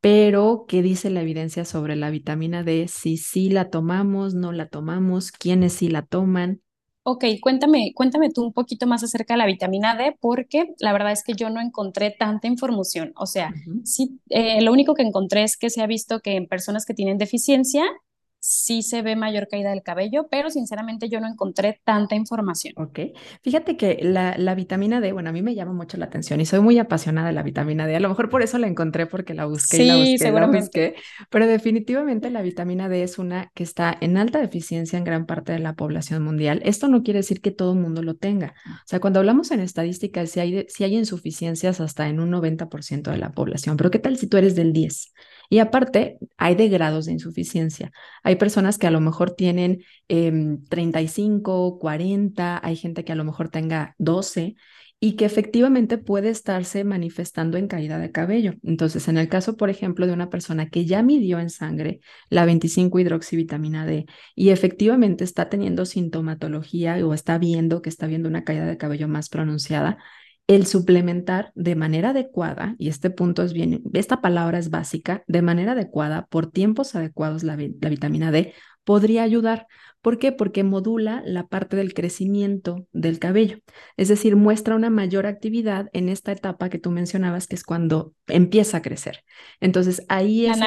pero ¿qué dice la evidencia sobre la vitamina D? Si sí la tomamos, no la tomamos, quiénes sí la toman. Ok, cuéntame, cuéntame tú un poquito más acerca de la vitamina D, porque la verdad es que yo no encontré tanta información. O sea, sí, eh, lo único que encontré es que se ha visto que en personas que tienen deficiencia sí se ve mayor caída del cabello, pero sinceramente yo no encontré tanta información. Ok, fíjate que la, la, vitamina D, bueno, a mí me llama mucho la atención y soy muy apasionada de la vitamina D. A lo mejor por eso la encontré porque la busqué y la busqué, seguramente. pero definitivamente la vitamina D es una que está en alta deficiencia en gran parte de la población mundial. Esto no quiere decir que todo el mundo lo tenga. O sea, cuando hablamos en estadísticas, si hay, si hay insuficiencias hasta en un 90% de la población, pero ¿qué tal si tú eres del 10? Y aparte, hay de grados de insuficiencia. Hay personas que a lo mejor tienen 35, em, 40, hay gente que a lo mejor tenga 12 y que efectivamente puede estarse manifestando en caída de cabello. Entonces, en el caso, por ejemplo, de una persona que ya midió en sangre la 25 hidroxivitamina D y efectivamente está teniendo sintomatología o está viendo que está viendo una caída de cabello más pronunciada, el suplementar de manera adecuada, y este punto es bien, esta palabra es básica, de manera adecuada, por tiempos adecuados la, vitamina D, podría ayudar, ¿Por qué? Porque modula la parte del crecimiento del cabello. Es decir, muestra una mayor actividad en esta etapa que tú mencionabas, que es cuando empieza a crecer. Entonces, ahí es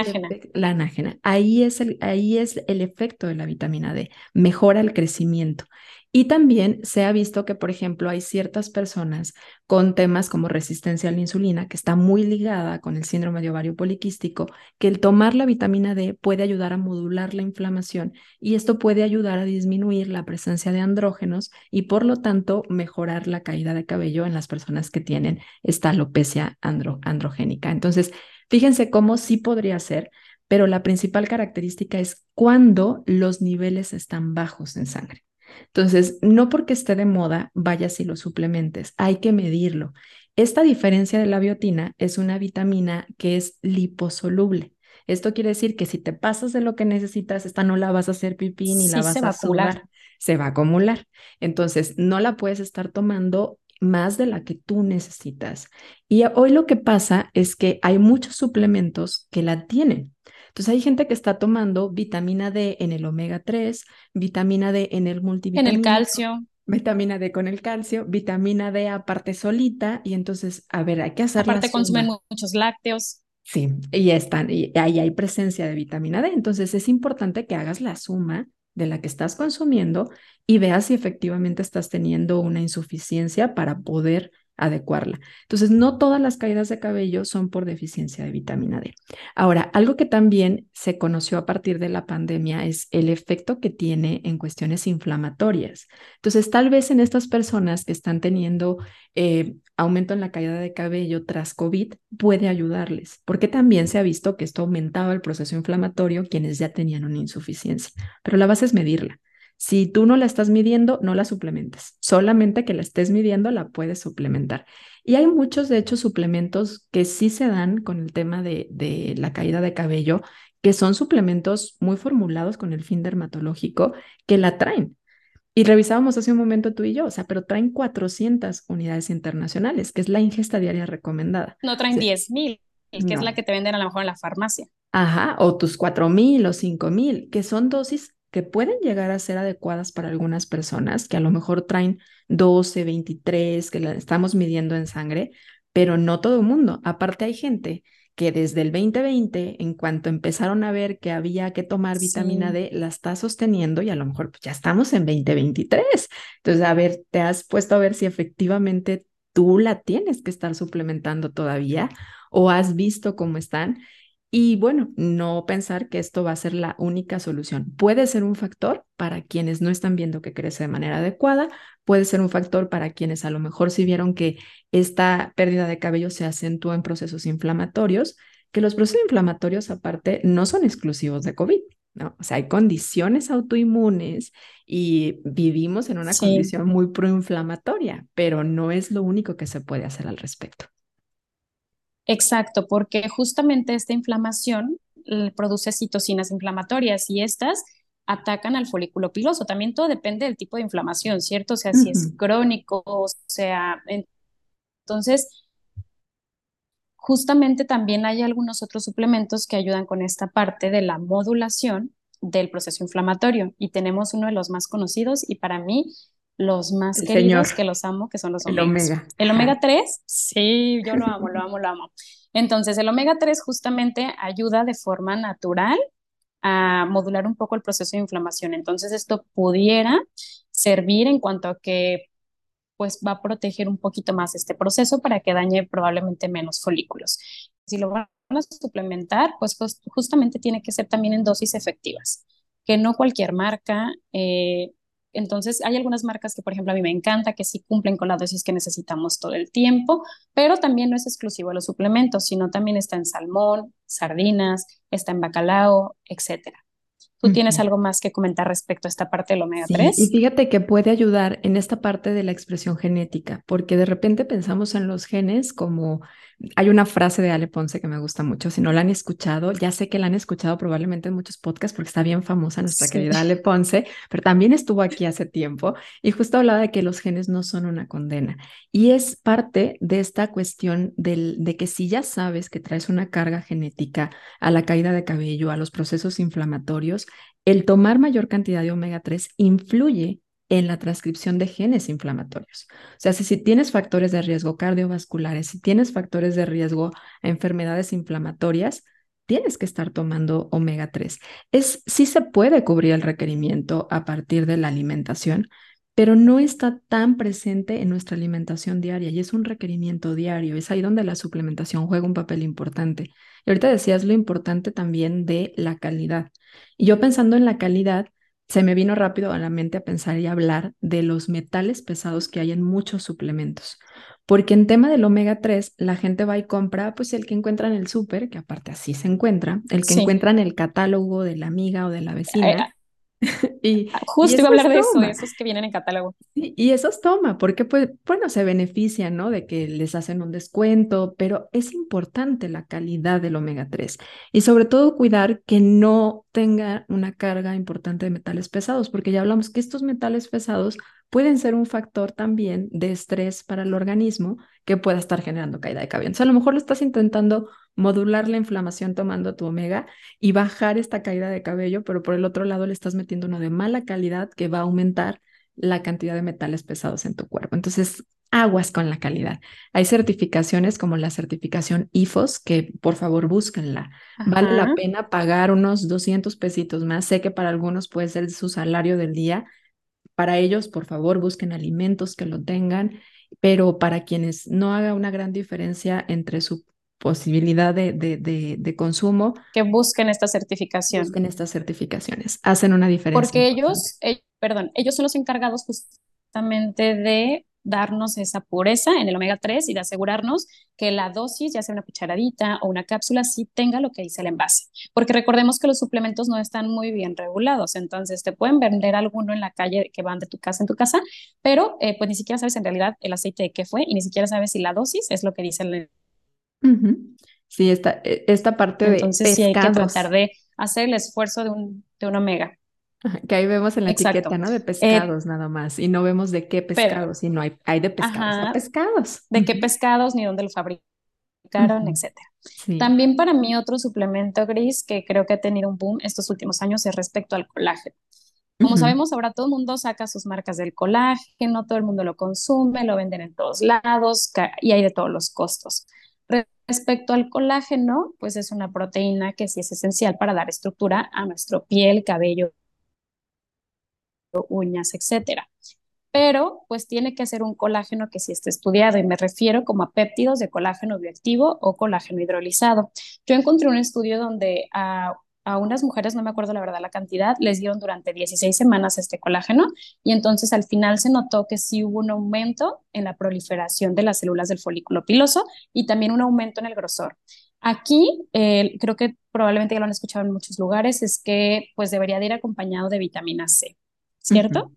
la anágena. Ahí es el, ahí es el efecto de la vitamina D. Mejora el crecimiento. Y también se ha visto que, por ejemplo, hay ciertas personas con temas como resistencia a la insulina, que está muy ligada con el síndrome de ovario poliquístico, que el tomar la vitamina D puede ayudar a modular la inflamación y esto puede ayudar a disminuir la presencia de andrógenos y, por lo tanto, mejorar la caída de cabello en las personas que tienen esta alopecia androgénica. Entonces, fíjense cómo sí podría ser, pero la principal característica es cuando los niveles están bajos en sangre. Entonces, no porque esté de moda, vayas y lo suplementes, hay que medirlo. Esta diferencia de la biotina es una vitamina que es liposoluble. Esto quiere decir que si te pasas de lo que necesitas, esta no la vas a hacer pipí ni la vas a acumular. Se va a acumular. Entonces, no la puedes estar tomando más de la que tú necesitas. Y hoy lo que pasa es que hay muchos suplementos que la tienen. Entonces hay gente que está tomando vitamina D en el omega 3, vitamina D en el multivitamina. En el calcio. Vitamina D con el calcio, vitamina D aparte solita, y entonces, a ver, hay que hacer Aparte consumen muchos lácteos. Sí, y están, y ahí hay presencia de vitamina D. Entonces es importante que hagas la suma de la que estás consumiendo y veas si efectivamente estás teniendo una insuficiencia para poder adecuarla. Entonces, no todas las caídas de cabello son por deficiencia de vitamina D. Ahora, algo que también se conoció a partir de la pandemia es el efecto que tiene en cuestiones inflamatorias. Entonces, tal vez en estas personas que están teniendo eh, aumento en la caída de cabello tras COVID puede ayudarles, porque también se ha visto que esto aumentaba el proceso inflamatorio quienes ya tenían una insuficiencia, pero la base es medirla. Si tú no la estás midiendo, no la suplementes. Solamente que la estés midiendo, la puedes suplementar. Y hay muchos, de hecho, suplementos que sí se dan con el tema de, de la caída de cabello, que son suplementos muy formulados con el fin dermatológico, que la traen. Y revisábamos hace un momento tú y yo, o sea, pero traen 400 unidades internacionales, que es la ingesta diaria recomendada. No traen 10,000, que es la que te venden a lo mejor en la farmacia. Ajá, o tus 4,000 o 5,000, que son dosis que pueden llegar a ser adecuadas para algunas personas, que a lo mejor traen 12, 23, que la estamos midiendo en sangre, pero no todo el mundo. Aparte hay gente que desde el 2020, en cuanto empezaron a ver que había que tomar vitamina D, la está sosteniendo y a lo mejor pues, ya estamos en 2023. Entonces, a ver, te has puesto a ver si efectivamente tú la tienes que estar suplementando todavía o has visto cómo están. Y bueno, no pensar que esto va a ser la única solución. Puede ser un factor para quienes no están viendo que crece de manera adecuada, puede ser un factor para quienes a lo mejor si vieron que esta pérdida de cabello se acentúa en procesos inflamatorios, que los procesos inflamatorios aparte no son exclusivos de COVID. ¿no? O sea, hay condiciones autoinmunes y vivimos en una condición muy proinflamatoria, pero no es lo único que se puede hacer al respecto. Exacto, porque justamente esta inflamación produce citocinas inflamatorias y estas atacan al folículo piloso. También todo depende del tipo de inflamación, ¿cierto? O sea, si es crónico, o sea, entonces, justamente también hay algunos otros suplementos que ayudan con esta parte de la modulación del proceso inflamatorio y tenemos uno de los más conocidos y para mí los más queridos que los amo, que son los omegas. El omega. El omega 3, sí, yo lo amo, lo amo, lo amo. Entonces, el omega 3 justamente ayuda de forma natural a modular un poco el proceso de inflamación. Entonces, esto pudiera servir en cuanto a que pues va a proteger un poquito más este proceso para que dañe probablemente menos folículos. Si lo van a suplementar, pues justamente tiene que ser también en dosis efectivas, que no cualquier marca eh, entonces, hay algunas marcas que, por ejemplo, a mí me encanta, que sí cumplen con la dosis que necesitamos todo el tiempo, pero también no es exclusivo a los suplementos, sino también está en salmón, sardinas, está en bacalao, etcétera. ¿Tú tienes algo más que comentar respecto a esta parte del omega 3? y fíjate que puede ayudar en esta parte de la expresión genética, porque de repente pensamos en los genes como hay una frase de Ale Ponce que me gusta mucho, si no la han escuchado, ya sé que la han escuchado probablemente en muchos podcasts porque está bien famosa nuestra querida Ale Ponce, pero también estuvo aquí hace tiempo y justo hablaba de que los genes no son una condena. Y es parte de esta cuestión del, de que si ya sabes que traes una carga genética a la caída de cabello, a los procesos inflamatorios, el tomar mayor cantidad de omega 3 influye en la transcripción de genes inflamatorios. O sea, si, tienes factores de riesgo cardiovasculares, si tienes factores de riesgo a enfermedades inflamatorias, tienes que estar tomando omega 3. Es, sí se puede cubrir el requerimiento a partir de la alimentación, pero no está tan presente en nuestra alimentación diaria y es un requerimiento diario. Es ahí donde la suplementación juega un papel importante. Y ahorita decías lo importante también de la calidad. Y yo pensando en la calidad, se me vino rápido a la mente a pensar y hablar de los metales pesados que hay en muchos suplementos. Porque en tema del omega 3, la gente va y compra pues el que encuentra en el súper, que aparte así se encuentra, el que encuentra en el catálogo de la amiga o de la vecina. y, ah, Justo iba a hablar de eso, de esos que vienen en catálogo. Y, y esos toma, porque pues, bueno, se benefician, ¿no? De que les hacen un descuento, pero es importante la calidad del omega 3 y sobre todo cuidar que no tenga una carga importante de metales pesados, porque ya hablamos que estos metales pesados pueden ser un factor también de estrés para el organismo que pueda estar generando caída de cabello. Entonces, a lo mejor lo estás intentando modular la inflamación tomando tu omega y bajar esta caída de cabello, pero por el otro lado le estás metiendo uno de mala calidad que va a aumentar la cantidad de metales pesados en tu cuerpo. Entonces, aguas con la calidad. Hay certificaciones como la certificación IFOS, que por favor búsquenla. Vale la pena pagar unos 200 pesitos más. Sé que para algunos puede ser su salario del día, para ellos, por favor, busquen alimentos que lo tengan, pero para quienes no haga una gran diferencia entre su posibilidad de, de, consumo. Que busquen esta certificación. Busquen estas certificaciones, hacen una diferencia. Porque ellos, eh, perdón, ellos son los encargados justamente de darnos esa pureza en el omega 3 y de asegurarnos que la dosis, ya sea una cucharadita o una cápsula, sí tenga lo que dice el envase. Porque recordemos que los suplementos no están muy bien regulados, entonces te pueden vender alguno en la calle que van de tu casa en tu casa, pero eh, pues ni siquiera sabes en realidad el aceite de qué fue y ni siquiera sabes si la dosis es lo que dice el... Sí, esta, e, esta parte de Entonces sí hay que tratar de hacer el esfuerzo de un, de un omega. Que ahí vemos en la etiqueta, ¿no? De eh, pescados nada más. Y no vemos de qué pescados, sino hay, hay de pescados a pescados. De qué pescados, ni dónde lo fabricaron, etcétera. También para mí otro suplemento gris que creo que ha tenido un boom estos últimos años es respecto al colágeno. Como sabemos, ahora todo el mundo saca sus marcas del colágeno, todo el mundo lo consume, lo venden en todos lados y hay de todos los costos. Respecto al colágeno, pues es una proteína que sí es esencial para dar estructura a nuestro piel, cabello, uñas, etcétera. Pero pues tiene que ser un colágeno que sí esté estudiado y me refiero como a péptidos de colágeno bioactivo o colágeno hidrolizado. Yo encontré un estudio donde a, a unas mujeres, no me acuerdo la verdad la cantidad, les dieron durante 16 semanas este colágeno y entonces al final se notó que sí hubo un aumento en la proliferación de las células del folículo piloso y también un aumento en el grosor. Aquí, eh, creo que probablemente ya lo han escuchado en muchos lugares, es que pues debería de ir acompañado de vitamina C. ¿cierto?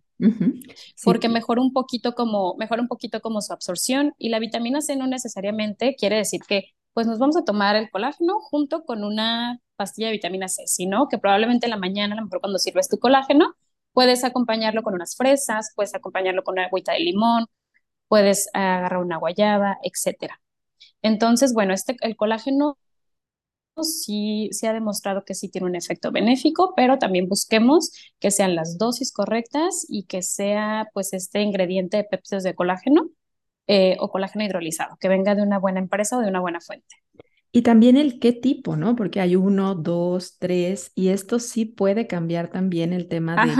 Porque mejora un poquito como, mejora un poquito como su absorción y la vitamina C no necesariamente quiere decir que pues nos vamos a tomar el colágeno junto con una pastilla de vitamina C, sino que probablemente en la mañana, a lo mejor cuando sirves tu colágeno, puedes acompañarlo con unas fresas, puedes acompañarlo con una agüita de limón, puedes agarrar una guayaba, etcétera. Entonces, bueno, este, el colágeno sí se ha demostrado que sí tiene un efecto benéfico, pero también busquemos que sean las dosis correctas y que sea pues este ingrediente de péptidos de colágeno eh, o colágeno hidrolizado, que venga de una buena empresa o de una buena fuente. Y también el qué tipo, ¿no? Porque hay uno, dos, tres, y esto sí puede cambiar también el tema de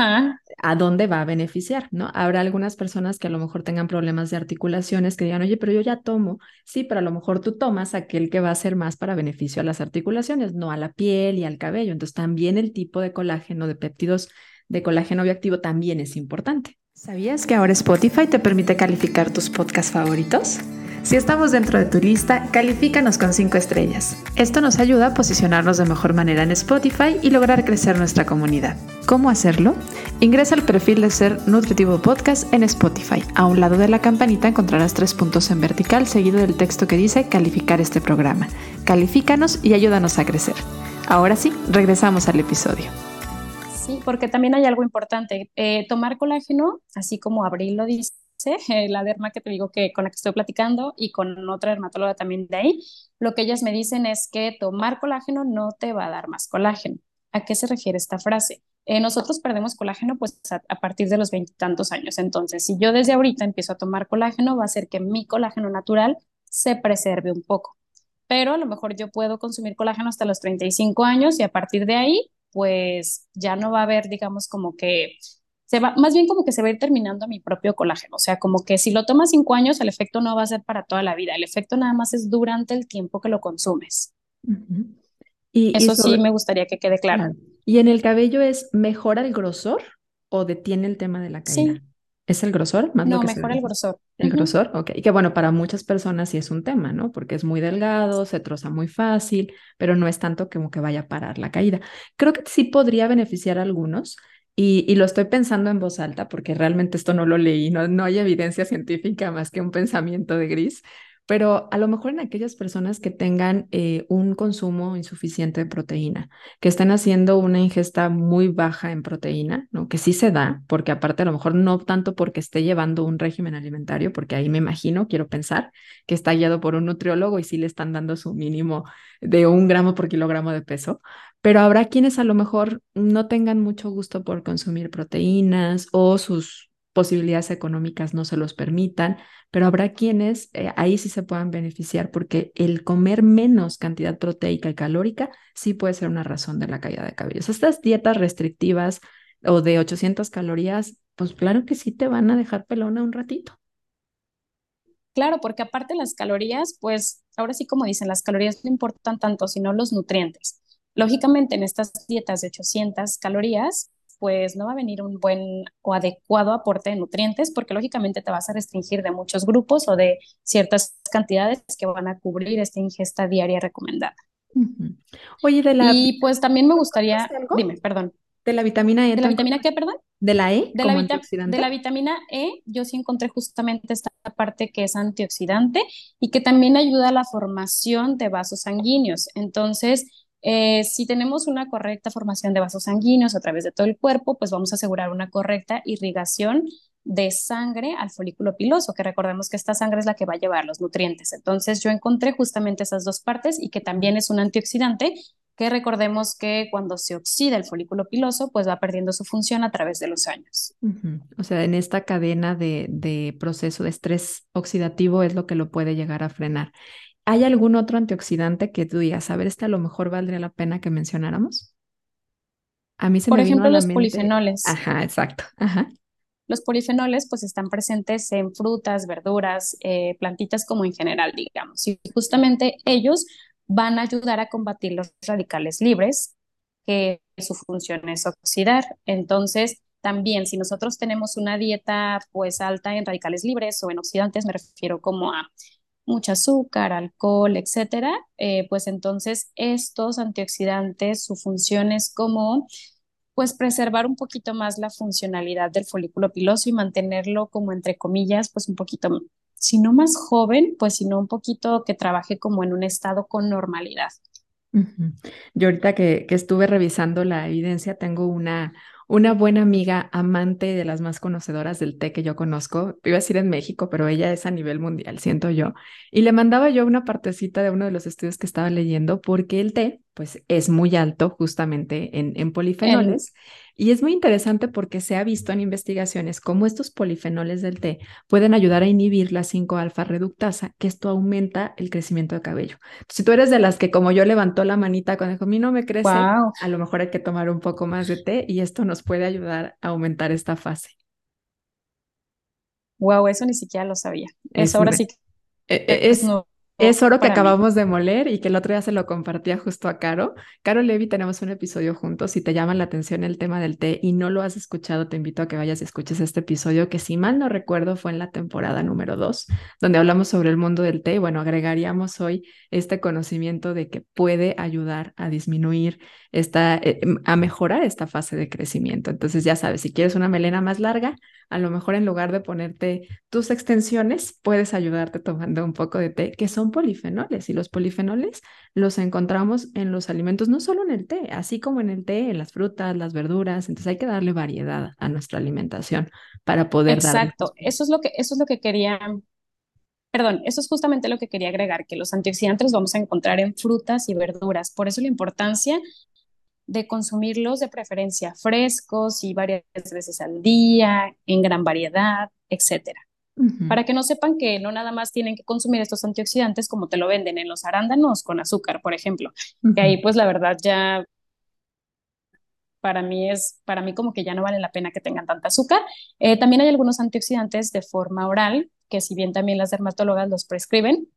a dónde va a beneficiar, ¿no? Habrá algunas personas que a lo mejor tengan problemas de articulaciones que digan, oye, pero yo ya tomo, sí, pero a lo mejor tú tomas aquel que va a ser más para beneficio a las articulaciones, no a la piel y al cabello. Entonces también el tipo de colágeno, de péptidos de colágeno bioactivo también es importante. ¿Sabías que ahora Spotify te permite calificar tus podcasts favoritos? Si estamos dentro de tu lista, califícanos con 5 estrellas. Esto nos ayuda a posicionarnos de mejor manera en Spotify y lograr crecer nuestra comunidad. ¿Cómo hacerlo? Ingresa al perfil de Ser Nutritivo Podcast en Spotify. A un lado de la campanita encontrarás tres puntos en vertical seguido del texto que dice calificar este programa. Califícanos y ayúdanos a crecer. Ahora sí, regresamos al episodio. Sí, porque también hay algo importante. Eh, tomar colágeno, así como Abril lo dice, la derma que te digo que con la que estoy platicando y con otra dermatóloga también de ahí, lo que ellas me dicen es que tomar colágeno no te va a dar más colágeno. ¿A qué se refiere esta frase? eh, nosotros perdemos colágeno pues a, partir de los veintitantos años. Entonces, si yo desde ahorita empiezo a tomar colágeno, va a hacer que mi colágeno natural se preserve un poco. Pero a lo mejor yo puedo consumir colágeno hasta los 35 años y a partir de ahí, pues ya no va a haber, digamos, como que se va, más bien como que se va a ir terminando mi propio colágeno. O sea, como que si lo tomas cinco años, el efecto no va a ser para toda la vida. El efecto nada más es durante el tiempo que lo consumes. y, Eso sí me gustaría que quede claro. ¿Y en el cabello es mejora el grosor o detiene el tema de la caída? ¿Es el grosor? Más no, mejora el grosor. El grosor, ok. Y que bueno, para muchas personas sí es un tema, ¿no? Porque es muy delgado, se troza muy fácil, pero no es tanto como que vaya a parar la caída. Creo que sí podría beneficiar a algunos. Y, lo estoy pensando en voz alta porque realmente esto no lo leí, no hay evidencia científica más que un pensamiento de gris, pero a lo mejor en aquellas personas que tengan eh, un consumo insuficiente de proteína, que estén haciendo una ingesta muy baja en proteína, ¿no? que sí se da, porque aparte a lo mejor no tanto porque esté llevando un régimen alimentario, porque ahí me imagino, quiero pensar, que está guiado por un nutriólogo y sí le están dando su mínimo de un gramo por kilogramo de peso, pero habrá quienes a lo mejor no tengan mucho gusto por consumir proteínas o sus posibilidades económicas no se los permitan, pero habrá quienes eh, ahí sí se puedan beneficiar porque el comer menos cantidad proteica y calórica sí puede ser una razón de la caída de cabello. Estas dietas restrictivas o de 800 calorías, pues claro que sí te van a dejar pelona un ratito. Claro, porque aparte las calorías, pues ahora sí como dicen, las calorías no importan tanto, sino los nutrientes. Lógicamente en estas dietas de 800 calorías, pues no va a venir un buen o adecuado aporte de nutrientes porque lógicamente te vas a restringir de muchos grupos o de ciertas cantidades que van a cubrir esta ingesta diaria recomendada. Oye, de la... Y pues también me gustaría... Dime, perdón. ¿De la vitamina E? ¿De la vitamina qué, perdón? ¿De la E? De la, de la vitamina E, yo sí encontré justamente esta parte que es antioxidante y que también ayuda a la formación de vasos sanguíneos. Entonces, eh, si tenemos una correcta formación de vasos sanguíneos a través de todo el cuerpo, pues vamos a asegurar una correcta irrigación de sangre al folículo piloso, que recordemos que esta sangre es la que va a llevar los nutrientes. Entonces yo encontré justamente esas dos partes y que también es un antioxidante, que recordemos que cuando se oxida el folículo piloso, pues va perdiendo su función a través de los años. O sea, en esta cadena de, de proceso de estrés oxidativo es lo que lo puede llegar a frenar. ¿Hay algún otro antioxidante que tú digas, a ver, este a lo mejor valdría la pena que mencionáramos? A mí se Por ejemplo, los polifenoles. Ajá, exacto. Ajá. Los polifenoles pues están presentes en frutas, verduras, eh, plantitas como en general, digamos. Y justamente ellos van a ayudar a combatir los radicales libres, que su función es oxidar. Entonces, también si nosotros tenemos una dieta pues alta en radicales libres o en oxidantes, me refiero como a mucho azúcar, alcohol, etcétera, eh, pues entonces estos antioxidantes, su función es como pues preservar un poquito más la funcionalidad del folículo piloso y mantenerlo como entre comillas, pues un poquito, si no más joven, pues sino un poquito que trabaje como en un estado con normalidad. Yo ahorita que, que estuve revisando la evidencia, tengo una, una buena amiga amante de las más conocedoras del té que yo conozco, iba a decir en México, pero ella es a nivel mundial, siento yo, y le mandaba yo una partecita de uno de los estudios que estaba leyendo porque el té, pues, es muy alto justamente en, en polifenoles. Y es muy interesante porque se ha visto en investigaciones cómo estos polifenoles del té pueden ayudar a inhibir la 5-alfa reductasa, que esto aumenta el crecimiento de cabello. Si tú eres de las que como yo levantó la manita cuando dijo, a mí no me crece, a lo mejor hay que tomar un poco más de té y esto nos puede ayudar a aumentar esta fase. Wow, eso ni siquiera lo sabía. Eso ahora sí. E, e, es, es oro que acabamos de moler y que el otro día se lo compartía justo a Caro. Caro Levi, tenemos un episodio juntos. Si te llama la atención el tema del té y no lo has escuchado, te invito a que vayas y escuches este episodio que si mal no recuerdo fue en la temporada número dos, donde hablamos sobre el mundo del té. Bueno, agregaríamos hoy este conocimiento de que puede ayudar a disminuir esta, eh, a mejorar esta fase de crecimiento. Entonces ya sabes, si quieres una melena más larga, a lo mejor en lugar de ponerte tus extensiones, puedes ayudarte tomando un poco de té, que son polifenoles. Y los polifenoles los encontramos en los alimentos, no solo en el té, así como en el té, en las frutas, las verduras. Entonces hay que darle variedad a nuestra alimentación para poder Exacto, eso es lo que, eso es lo que quería Perdón, eso es justamente lo que quería agregar, que los antioxidantes los vamos a encontrar en frutas y verduras. Por eso la importancia de consumirlos de preferencia frescos y varias veces al día, en gran variedad, etcétera. Para que no sepan que no nada más tienen que consumir estos antioxidantes como te lo venden en los arándanos con azúcar, por ejemplo, que ahí pues la verdad ya para mí es, para mí como que ya no vale la pena que tengan tanta azúcar. Eh, también hay algunos antioxidantes de forma oral, que si bien también las dermatólogas los prescriben,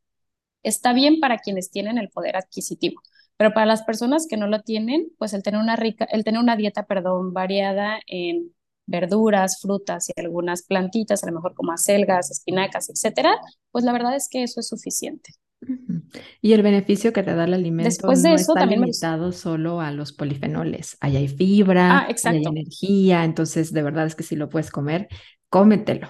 está bien para quienes tienen el poder adquisitivo. Pero para las personas que no lo tienen, pues el tener una rica, el tener una dieta, perdón, variada en verduras, frutas y algunas plantitas, a lo mejor como acelgas, espinacas, etcétera, pues la verdad es que eso es suficiente. Y el beneficio que te da el alimento Después de no eso, está también limitado solo a los polifenoles. Ahí hay fibra, ah, hay energía, entonces de verdad es que si lo puedes comer, cómetelo.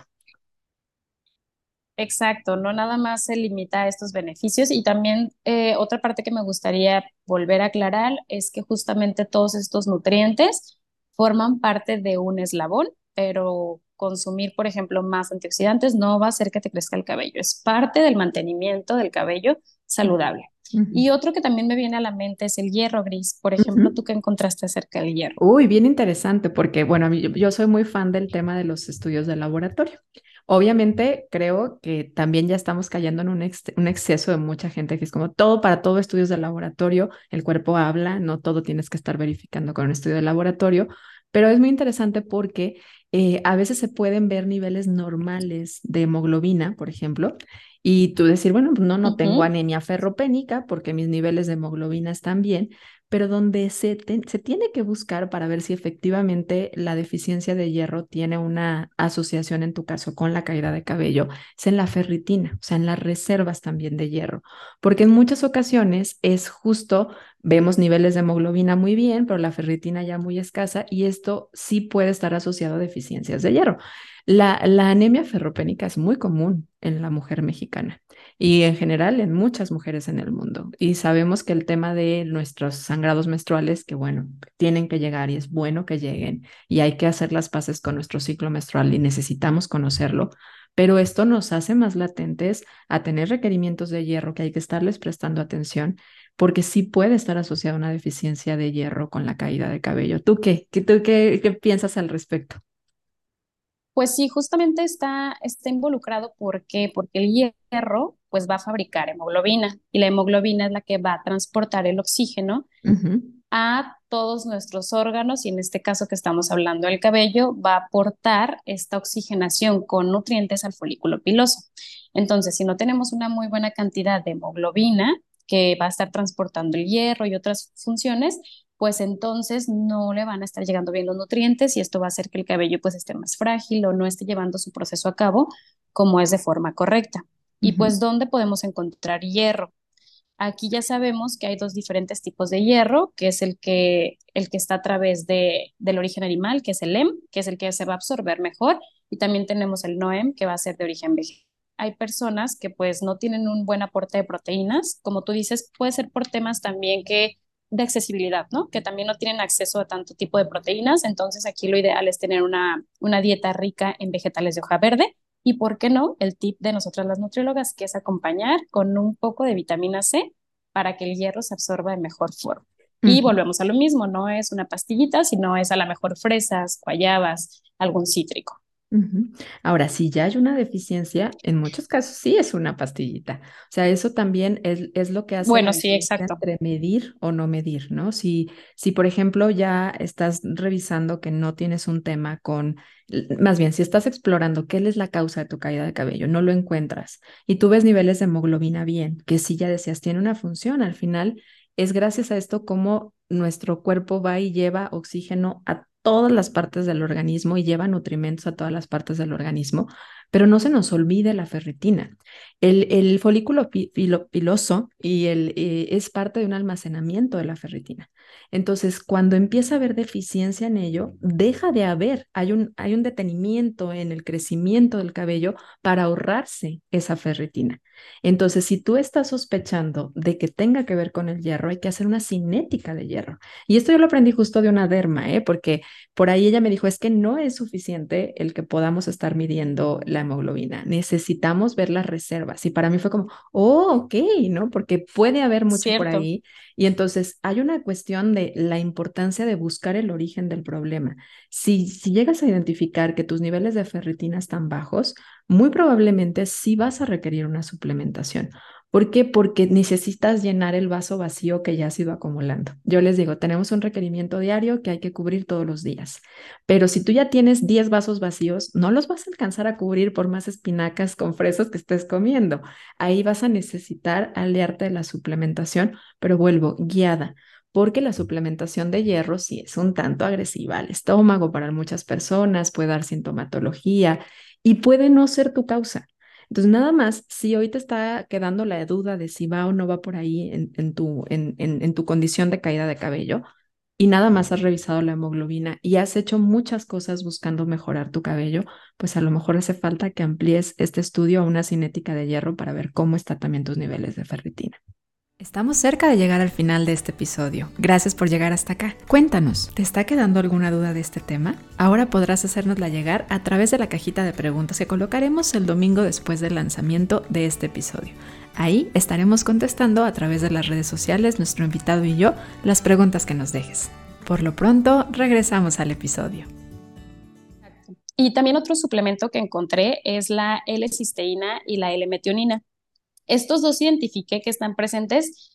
Exacto, no nada más se limita a estos beneficios y también eh, otra parte que me gustaría volver a aclarar es que justamente todos estos nutrientes forman parte de un eslabón, pero consumir, por ejemplo, más antioxidantes no va a hacer que te crezca el cabello, es parte del mantenimiento del cabello saludable. Y otro que también me viene a la mente es el hierro gris. Por ejemplo, ¿tú qué encontraste acerca del hierro? Uy, bien interesante, porque bueno, yo soy muy fan del tema de los estudios de laboratorio. Obviamente creo que también ya estamos cayendo en un, exceso de mucha gente que es como todo para todo estudios de laboratorio, el cuerpo habla, no todo tienes que estar verificando con un estudio de laboratorio, pero es muy interesante porque eh, a veces se pueden ver niveles normales de hemoglobina, por ejemplo, y tú decir, bueno, pues no, no tengo anemia ferropénica porque mis niveles de hemoglobina están bien, pero donde se, se tiene que buscar para ver si efectivamente la deficiencia de hierro tiene una asociación, en tu caso, con la caída de cabello, es en la ferritina, o sea, en las reservas también de hierro, porque en muchas ocasiones es justo, vemos niveles de hemoglobina muy bien, pero la ferritina ya muy escasa y esto sí puede estar asociado a deficiencias de hierro. La, la anemia ferropénica es muy común en la mujer mexicana y en general en muchas mujeres en el mundo. Y sabemos que el tema de nuestros sangrados menstruales, que bueno, tienen que llegar y es bueno que lleguen y hay que hacer las paces con nuestro ciclo menstrual y necesitamos conocerlo, pero esto nos hace más latentes a tener requerimientos de hierro que hay que estarles prestando atención porque sí puede estar asociada una deficiencia de hierro con la caída de cabello. ¿Tú qué? ¿Qué, tú qué, qué piensas al respecto? Pues sí, justamente está, está involucrado porque, porque el hierro pues va a fabricar hemoglobina y la hemoglobina es la que va a transportar el oxígeno a todos nuestros órganos y en este caso que estamos hablando del cabello va a aportar esta oxigenación con nutrientes al folículo piloso. Entonces, si no tenemos una muy buena cantidad de hemoglobina que va a estar transportando el hierro y otras funciones, pues entonces no le van a estar llegando bien los nutrientes y esto va a hacer que el cabello pues esté más frágil o no esté llevando su proceso a cabo como es de forma correcta. Y pues, ¿dónde podemos encontrar hierro? Aquí ya sabemos que hay dos diferentes tipos de hierro, que es el que, el que está a través de, del origen animal, que es el EM, que es el que se va a absorber mejor, y también tenemos el NOEM, que va a ser de origen vegetal. Hay personas que pues no tienen un buen aporte de proteínas, como tú dices, puede ser por temas también que de accesibilidad, ¿no? Que también no tienen acceso a tanto tipo de proteínas, entonces aquí lo ideal es tener una, una dieta rica en vegetales de hoja verde y, ¿por qué no? El tip de nosotras las nutriólogas, que es acompañar con un poco de vitamina C para que el hierro se absorba de mejor forma. Y volvemos a lo mismo, no es una pastillita, sino es a la mejor fresas, guayabas, algún cítrico. Ahora, si ya hay una deficiencia, en muchos casos sí es una pastillita. O sea, eso también es, es lo que hace bueno, sí, exacto. entre medir o no medir, ¿no? Si, si, por ejemplo, ya estás revisando que no tienes un tema con, más bien, si estás explorando qué es la causa de tu caída de cabello, no lo encuentras y tú ves niveles de hemoglobina bien, que sí ya decías, tiene una función, al final es gracias a esto como nuestro cuerpo va y lleva oxígeno a todas las partes del organismo y lleva nutrimentos a todas las partes del organismo, pero no se nos olvide la ferritina. El, el folículo piloso y el, eh, es parte de un almacenamiento de la ferritina. Entonces, cuando empieza a haber deficiencia en ello, deja de haber, hay un, hay un detenimiento en el crecimiento del cabello para ahorrarse esa ferritina. Entonces, si tú estás sospechando de que tenga que ver con el hierro, hay que hacer una cinética de hierro. Y esto yo lo aprendí justo de una derma, ¿eh? porque por ahí ella me dijo, es que no es suficiente el que podamos estar midiendo la hemoglobina, necesitamos ver las reservas. Y para mí fue como, oh, ok, ¿no? Porque puede haber mucho por ahí. Y entonces hay una cuestión de la importancia de buscar el origen del problema. Si, si llegas a identificar que tus niveles de ferritina están bajos, muy probablemente sí vas a requerir una suplementación. ¿Por qué? Porque necesitas llenar el vaso vacío que ya has ido acumulando. Yo les digo, tenemos un requerimiento diario que hay que cubrir todos los días, pero si tú ya tienes 10 vasos vacíos, no los vas a alcanzar a cubrir por más espinacas con fresas que estés comiendo. Ahí vas a necesitar aliarte de la suplementación, pero vuelvo, guiada porque la suplementación de hierro sí es un tanto agresiva al estómago para muchas personas, puede dar sintomatología y puede no ser tu causa. Entonces, nada más, si hoy te está quedando la duda de si va o no va por ahí en, tu, en, en, tu condición de caída de cabello, y nada más has revisado la hemoglobina y has hecho muchas cosas buscando mejorar tu cabello, pues a lo mejor hace falta que amplíes este estudio a una cinética de hierro para ver cómo están también tus niveles de ferritina. Estamos cerca de llegar al final de este episodio. Gracias por llegar hasta acá. Cuéntanos, ¿te está quedando alguna duda de este tema? Ahora podrás hacérnosla llegar a través de la cajita de preguntas que colocaremos el domingo después del lanzamiento de este episodio. Ahí estaremos contestando a través de las redes sociales, nuestro invitado y yo, las preguntas que nos dejes. Por lo pronto, regresamos al episodio. Y también otro suplemento que encontré es la L-cisteína y la L-metionina. Estos dos identifiqué que están presentes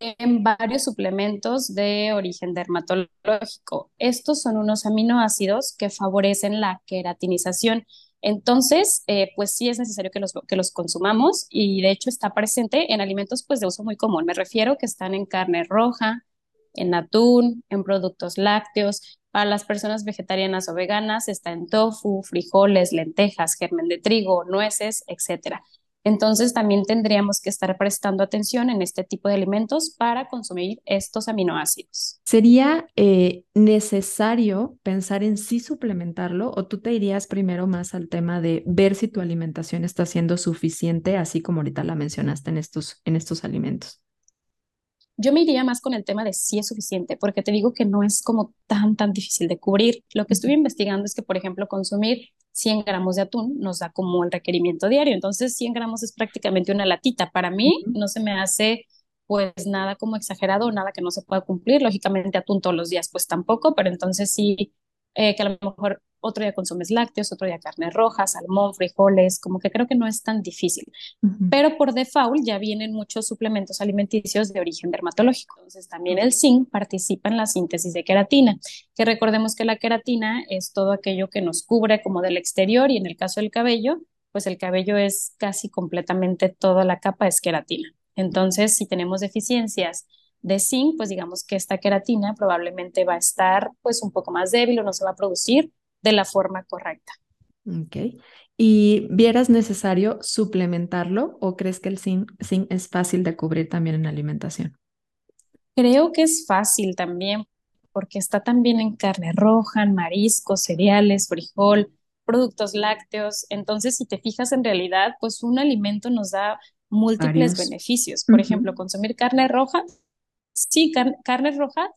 en varios suplementos de origen dermatológico. Estos son unos aminoácidos que favorecen la queratinización. Entonces, eh, pues sí es necesario que los, que los consumamos y de hecho está presente en alimentos pues de uso muy común. Me refiero que están en carne roja, en atún, en productos lácteos. Para las personas vegetarianas o veganas está en tofu, frijoles, lentejas, germen de trigo, nueces, etcétera. Entonces también tendríamos que estar prestando atención en este tipo de alimentos para consumir estos aminoácidos. ¿Sería eh, necesario pensar en sí suplementarlo o tú te irías primero más al tema de ver si tu alimentación está siendo suficiente, así como ahorita la mencionaste en estos, en estos alimentos? Yo me iría más con el tema de si es suficiente, porque te digo que no es como tan, tan difícil de cubrir. Lo que estuve investigando es que, por ejemplo, consumir 100 gramos de atún nos da como el requerimiento diario. Entonces, 100 gramos es prácticamente una latita. Para mí, no se me hace pues nada como exagerado, nada que no se pueda cumplir. Lógicamente, atún todos los días, pues tampoco, pero entonces sí eh, que a lo mejor otro día consumes lácteos, otro día carne roja, salmón, frijoles, como que creo que no es tan difícil. Pero por default ya vienen muchos suplementos alimenticios de origen dermatológico. Entonces también el zinc participa en la síntesis de queratina, que recordemos que la queratina es todo aquello que nos cubre como del exterior y en el caso del cabello, pues el cabello es casi completamente toda la capa es queratina. Entonces, si tenemos deficiencias de zinc, pues digamos que esta queratina probablemente va a estar pues un poco más débil o no se va a producir de la forma correcta. Ok. ¿Y vieras necesario suplementarlo o crees que el zinc, es fácil de cubrir también en alimentación? Creo que es fácil también porque está también en carne roja, en mariscos, cereales, frijol, productos lácteos. Entonces, si te fijas en realidad, pues un alimento nos da múltiples beneficios. Por ejemplo, consumir carne roja sí, carne roja,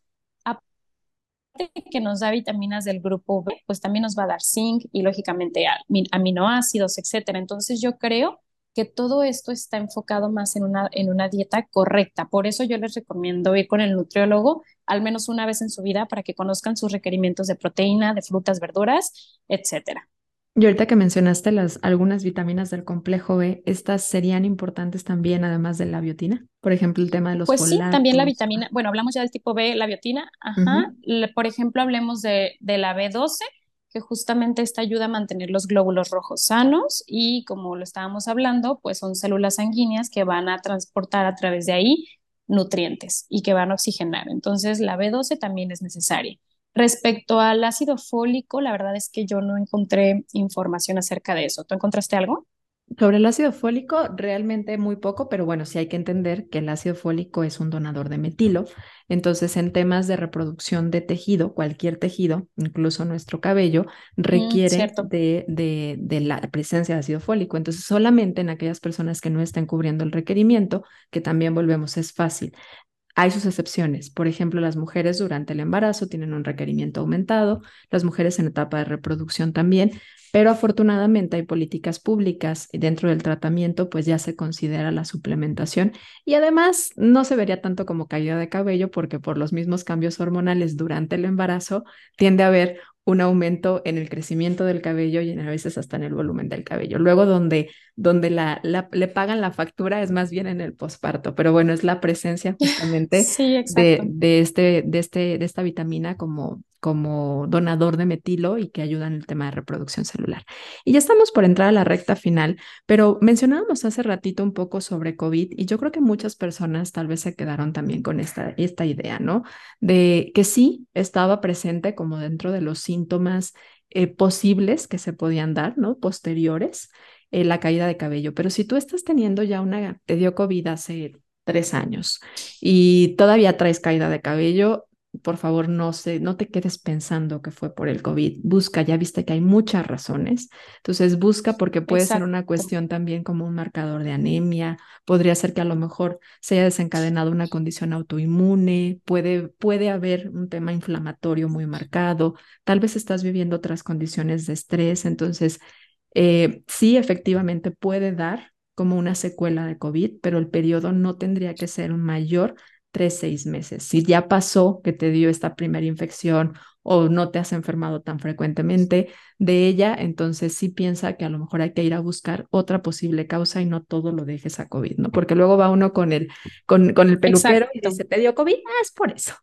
que nos da vitaminas del grupo B, pues también nos va a dar zinc y lógicamente aminoácidos, etcétera. Entonces yo creo que todo esto está enfocado más en una, en una dieta correcta. Por eso yo les recomiendo ir con el nutriólogo al menos una vez en su vida para que conozcan sus requerimientos de proteína, de frutas, verduras, etcétera. Y ahorita que mencionaste las algunas vitaminas del complejo B, ¿estas serían importantes también además de la biotina? Por ejemplo, el tema de los Pues sí, también la vitamina, bueno, hablamos ya del tipo B, la biotina, ajá. Por ejemplo, hablemos de, de la B12, que justamente esta ayuda a mantener los glóbulos rojos sanos y como lo estábamos hablando, pues son células sanguíneas que van a transportar a través de ahí nutrientes y que van a oxigenar. Entonces, la B12 también es necesaria. Respecto al ácido fólico, la verdad es que yo no encontré información acerca de eso. ¿Tú encontraste algo? Sobre el ácido fólico, realmente muy poco, pero bueno, sí hay que entender que el ácido fólico es un donador de metilo. Entonces, en temas de reproducción de tejido, cualquier tejido, incluso nuestro cabello, mm, requiere de, de, de, la presencia de ácido fólico. Entonces, solamente en aquellas personas que no estén cubriendo el requerimiento, que también volvemos, es fácil Hay sus excepciones. Por ejemplo, las mujeres durante el embarazo tienen un requerimiento aumentado, las mujeres en etapa de reproducción también, pero afortunadamente hay políticas públicas y dentro del tratamiento pues ya se considera la suplementación. Y además no se vería tanto como caída de cabello porque por los mismos cambios hormonales durante el embarazo tiende a haber un aumento en el crecimiento del cabello y a veces hasta en el volumen del cabello. Luego donde, donde la, le pagan la factura es más bien en el posparto, pero bueno, es la presencia justamente de, de, este, de, este, de esta vitamina como, como donador de metilo y que ayuda en el tema de reproducción celular. Y ya estamos por entrar a la recta final, pero mencionábamos hace ratito un poco sobre COVID y yo creo que muchas personas tal vez se quedaron también con esta, esta idea, ¿no? De que sí estaba presente como dentro de los síntomas eh, posibles que se podían dar, ¿no? Posteriores, eh, la caída de cabello. Pero si tú estás teniendo ya una, te dio COVID hace tres años y todavía traes caída de cabello, por favor, no, se, no te quedes pensando que fue por el COVID. Busca, ya viste que hay muchas razones. Entonces, busca porque puede ser una cuestión también como un marcador de anemia. Podría ser que a lo mejor se haya desencadenado una condición autoinmune. Puede, puede haber un tema inflamatorio muy marcado. Tal vez estás viviendo otras condiciones de estrés. Entonces, eh, sí, efectivamente puede dar como una secuela de COVID, pero el periodo no tendría que ser un mayor tres, seis meses. Si ya pasó que te dio esta primera infección o no te has enfermado tan frecuentemente de ella, entonces sí piensa que a lo mejor hay que ir a buscar otra posible causa y no todo lo dejes a COVID, ¿no? Porque luego va uno con el, con, con el peluquero y dice, ¿te dio COVID? Ah, es por eso.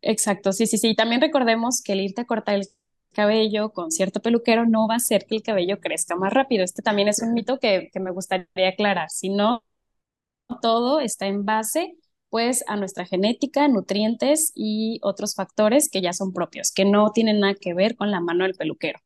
Exacto, sí, sí, sí. También recordemos que el irte a cortar el cabello con cierto peluquero no va a hacer que el cabello crezca más rápido. Este también es un mito que, que me gustaría aclarar. Si no, todo está en base pues a nuestra genética, nutrientes y otros factores que ya son propios, que no tienen nada que ver con la mano del peluquero.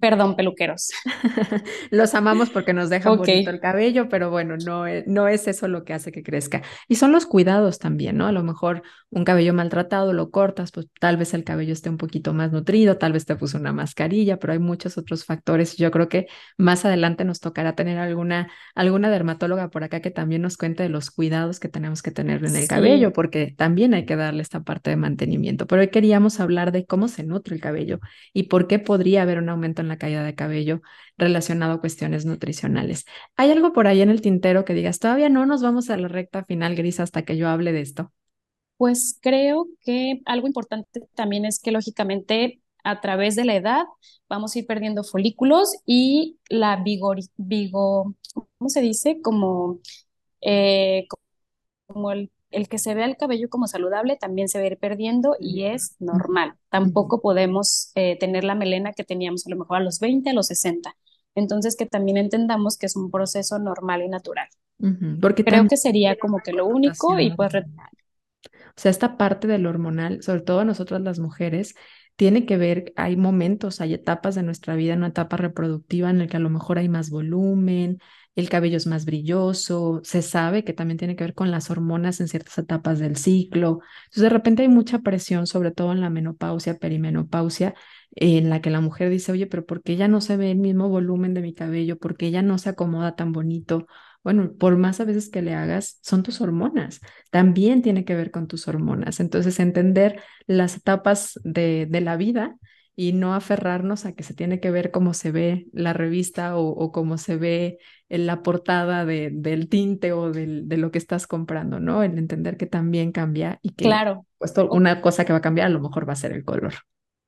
Perdón, peluqueros. Los amamos porque nos dejan bonito el cabello, pero bueno, no es, no es eso lo que hace que crezca. Y son los cuidados también, ¿no? A lo mejor un cabello maltratado lo cortas, pues tal vez el cabello esté un poquito más nutrido, tal vez te puso una mascarilla, pero hay muchos otros factores. Yo creo que más adelante nos tocará tener alguna, alguna dermatóloga por acá que también nos cuente de los cuidados que tenemos que tener en el cabello, porque también hay que darle esta parte de mantenimiento. Pero hoy queríamos hablar de cómo se nutre el cabello y por qué podría haber un aumento en la caída de cabello relacionado a cuestiones nutricionales. ¿Hay algo por ahí en el tintero que digas, todavía no nos vamos a la recta final, Gris, hasta que yo hable de esto? Pues creo que algo importante también es que lógicamente a través de la edad vamos a ir perdiendo folículos y la vigor, vigo, ¿cómo se dice? Como, eh, como el el que se vea el cabello como saludable también se va a ir perdiendo y es normal. Tampoco podemos eh, tener la melena que teníamos a lo mejor a los 20, a los 60. Entonces, que también entendamos que es un proceso normal y natural. Porque Creo que sería como que lo único y pues... O sea, esta parte del hormonal, sobre todo nosotras las mujeres, tiene que ver, hay momentos, hay etapas de nuestra vida, una etapa reproductiva en la que a lo mejor hay más volumen, el cabello es más brilloso, se sabe que también tiene que ver con las hormonas en ciertas etapas del ciclo. Entonces, de repente hay mucha presión, sobre todo en la menopausia, perimenopausia, en la que la mujer dice, oye, pero ¿por qué ya no se ve el mismo volumen de mi cabello? ¿Por qué no se acomoda tan bonito? Bueno, por más a veces que le hagas, son tus hormonas. También tiene que ver con tus hormonas. Entonces, entender las etapas de la vida y no aferrarnos a que se tiene que ver cómo se ve la revista o, o cómo se ve en la portada de, del tinte o del, de lo que estás comprando, ¿no? El entender que también cambia y que claro. pues, una cosa que va a cambiar a lo mejor va a ser el color.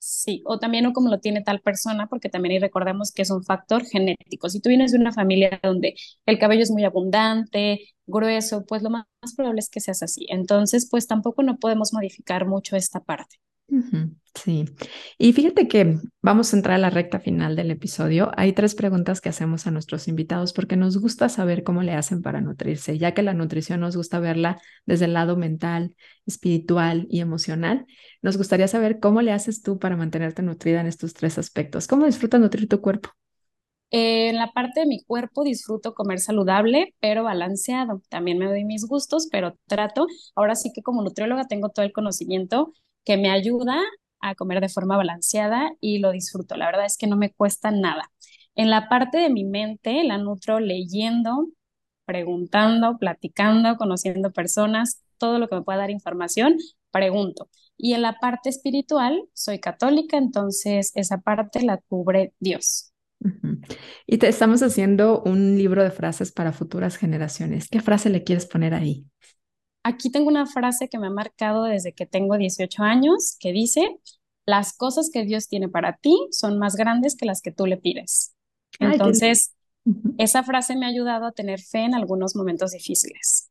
Sí, o también o como lo tiene tal persona, porque también ahí recordemos que es un factor genético. Si tú vienes de una familia donde el cabello es muy abundante, grueso, pues lo más probable es que seas así. Entonces, pues tampoco no podemos modificar mucho esta parte. Sí, y fíjate que vamos a entrar a la recta final del episodio. Hay tres preguntas que hacemos a nuestros invitados porque nos gusta saber cómo le hacen para nutrirse, ya que la nutrición nos gusta verla desde el lado mental, espiritual y emocional. Nos gustaría saber cómo le haces tú para mantenerte nutrida en estos tres aspectos. ¿Cómo disfrutas nutrir tu cuerpo? en la parte de mi cuerpo disfruto comer saludable, pero balanceado. También me doy mis gustos, pero trato. Ahora sí que como nutrióloga tengo todo el conocimiento que me ayuda a comer de forma balanceada y lo disfruto. La verdad es que no me cuesta nada. En la parte de mi mente la nutro leyendo, preguntando, platicando, conociendo personas, todo lo que me pueda dar información, pregunto. Y en la parte espiritual, soy católica, entonces esa parte la cubre Dios. Y te estamos haciendo un libro de frases para futuras generaciones. ¿Qué frase le quieres poner ahí? Aquí tengo una frase que me ha marcado desde que tengo 18 años, que dice, las cosas que Dios tiene para ti son más grandes que las que tú le pides. Entonces, esa frase me ha ayudado a tener fe en algunos momentos difíciles.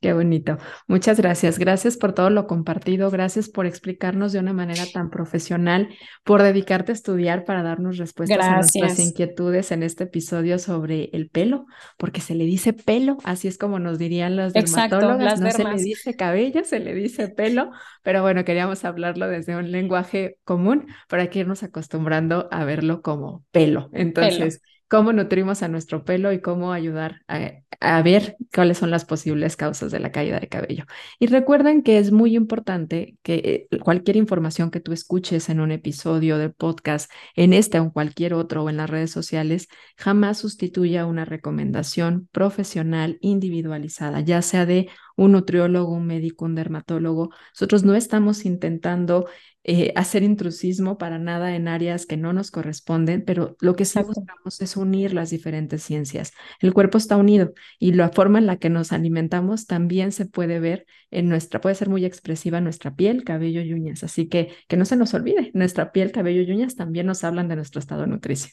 Qué bonito. Muchas gracias. Gracias por todo lo compartido. Gracias por explicarnos de una manera tan profesional, por dedicarte a estudiar para darnos respuestas a nuestras inquietudes en este episodio sobre el pelo, porque se le dice pelo, así es como nos dirían las dermatólogas. no se le dice cabello, se le dice pelo, pero bueno, queríamos hablarlo desde un lenguaje común, hay que irnos acostumbrando a verlo como pelo. Entonces, cómo nutrimos a nuestro pelo y cómo ayudar a, ver cuáles son las posibles causas de la caída de cabello. Y recuerden que es muy importante que eh, cualquier información que tú escuches en un episodio de podcast, en este o en cualquier otro o en las redes sociales, jamás sustituya una recomendación profesional individualizada, ya sea de un nutriólogo, un médico, un dermatólogo. Nosotros no estamos intentando eh, hacer intrusismo para nada en áreas que no nos corresponden, pero lo que sí buscamos es unir las diferentes ciencias. El cuerpo está unido y la forma en la que nos alimentamos también se puede ver en nuestra, puede ser muy expresiva nuestra piel, cabello y uñas. Así que que no se nos olvide, nuestra piel, cabello y uñas también nos hablan de nuestro estado nutricio.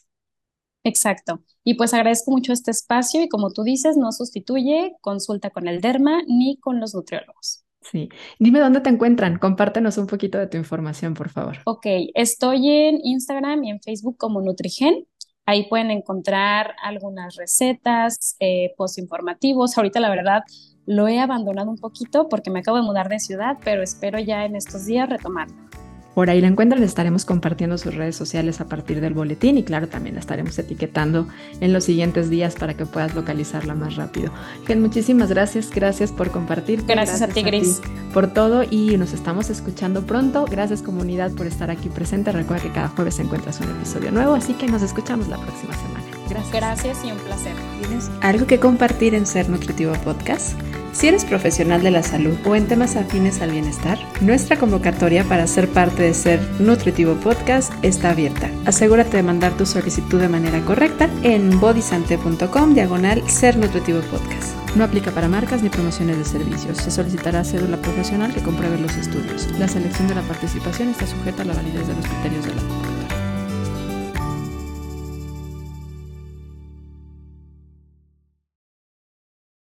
Exacto. Y pues agradezco mucho este espacio y como tú dices, no sustituye consulta con el derma ni con los nutriólogos. Sí. Dime dónde te encuentran. Compártenos un poquito de tu información, por favor. Ok, estoy en Instagram y en Facebook como Nutrigen. Ahí pueden encontrar algunas recetas, eh, post informativos. Ahorita la verdad lo he abandonado un poquito porque me acabo de mudar de ciudad, pero espero ya en estos días retomarlo. Por ahí la encuentran, estaremos compartiendo sus redes sociales a partir del boletín y claro, también la estaremos etiquetando en los siguientes días para que puedas localizarla más rápido. Gen, muchísimas gracias, gracias por compartir. Gracias, a ti, Gris. por todo y nos estamos escuchando pronto. Gracias comunidad por estar aquí presente. Recuerda que cada jueves encuentras un episodio nuevo, así que nos escuchamos la próxima semana. Gracias. Gracias y un placer. ¿Tienes algo que compartir en Ser Nutritivo Podcast? Si eres profesional de la salud o en temas afines al bienestar, nuestra convocatoria para ser parte de Ser Nutritivo Podcast está abierta. Asegúrate de mandar tu solicitud de manera correcta en bodysante.com diagonal Ser Nutritivo Podcast. No aplica para marcas ni promociones de servicios. Se solicitará cédula profesional que compruebe los estudios. La selección de la participación está sujeta a la validez de los criterios de la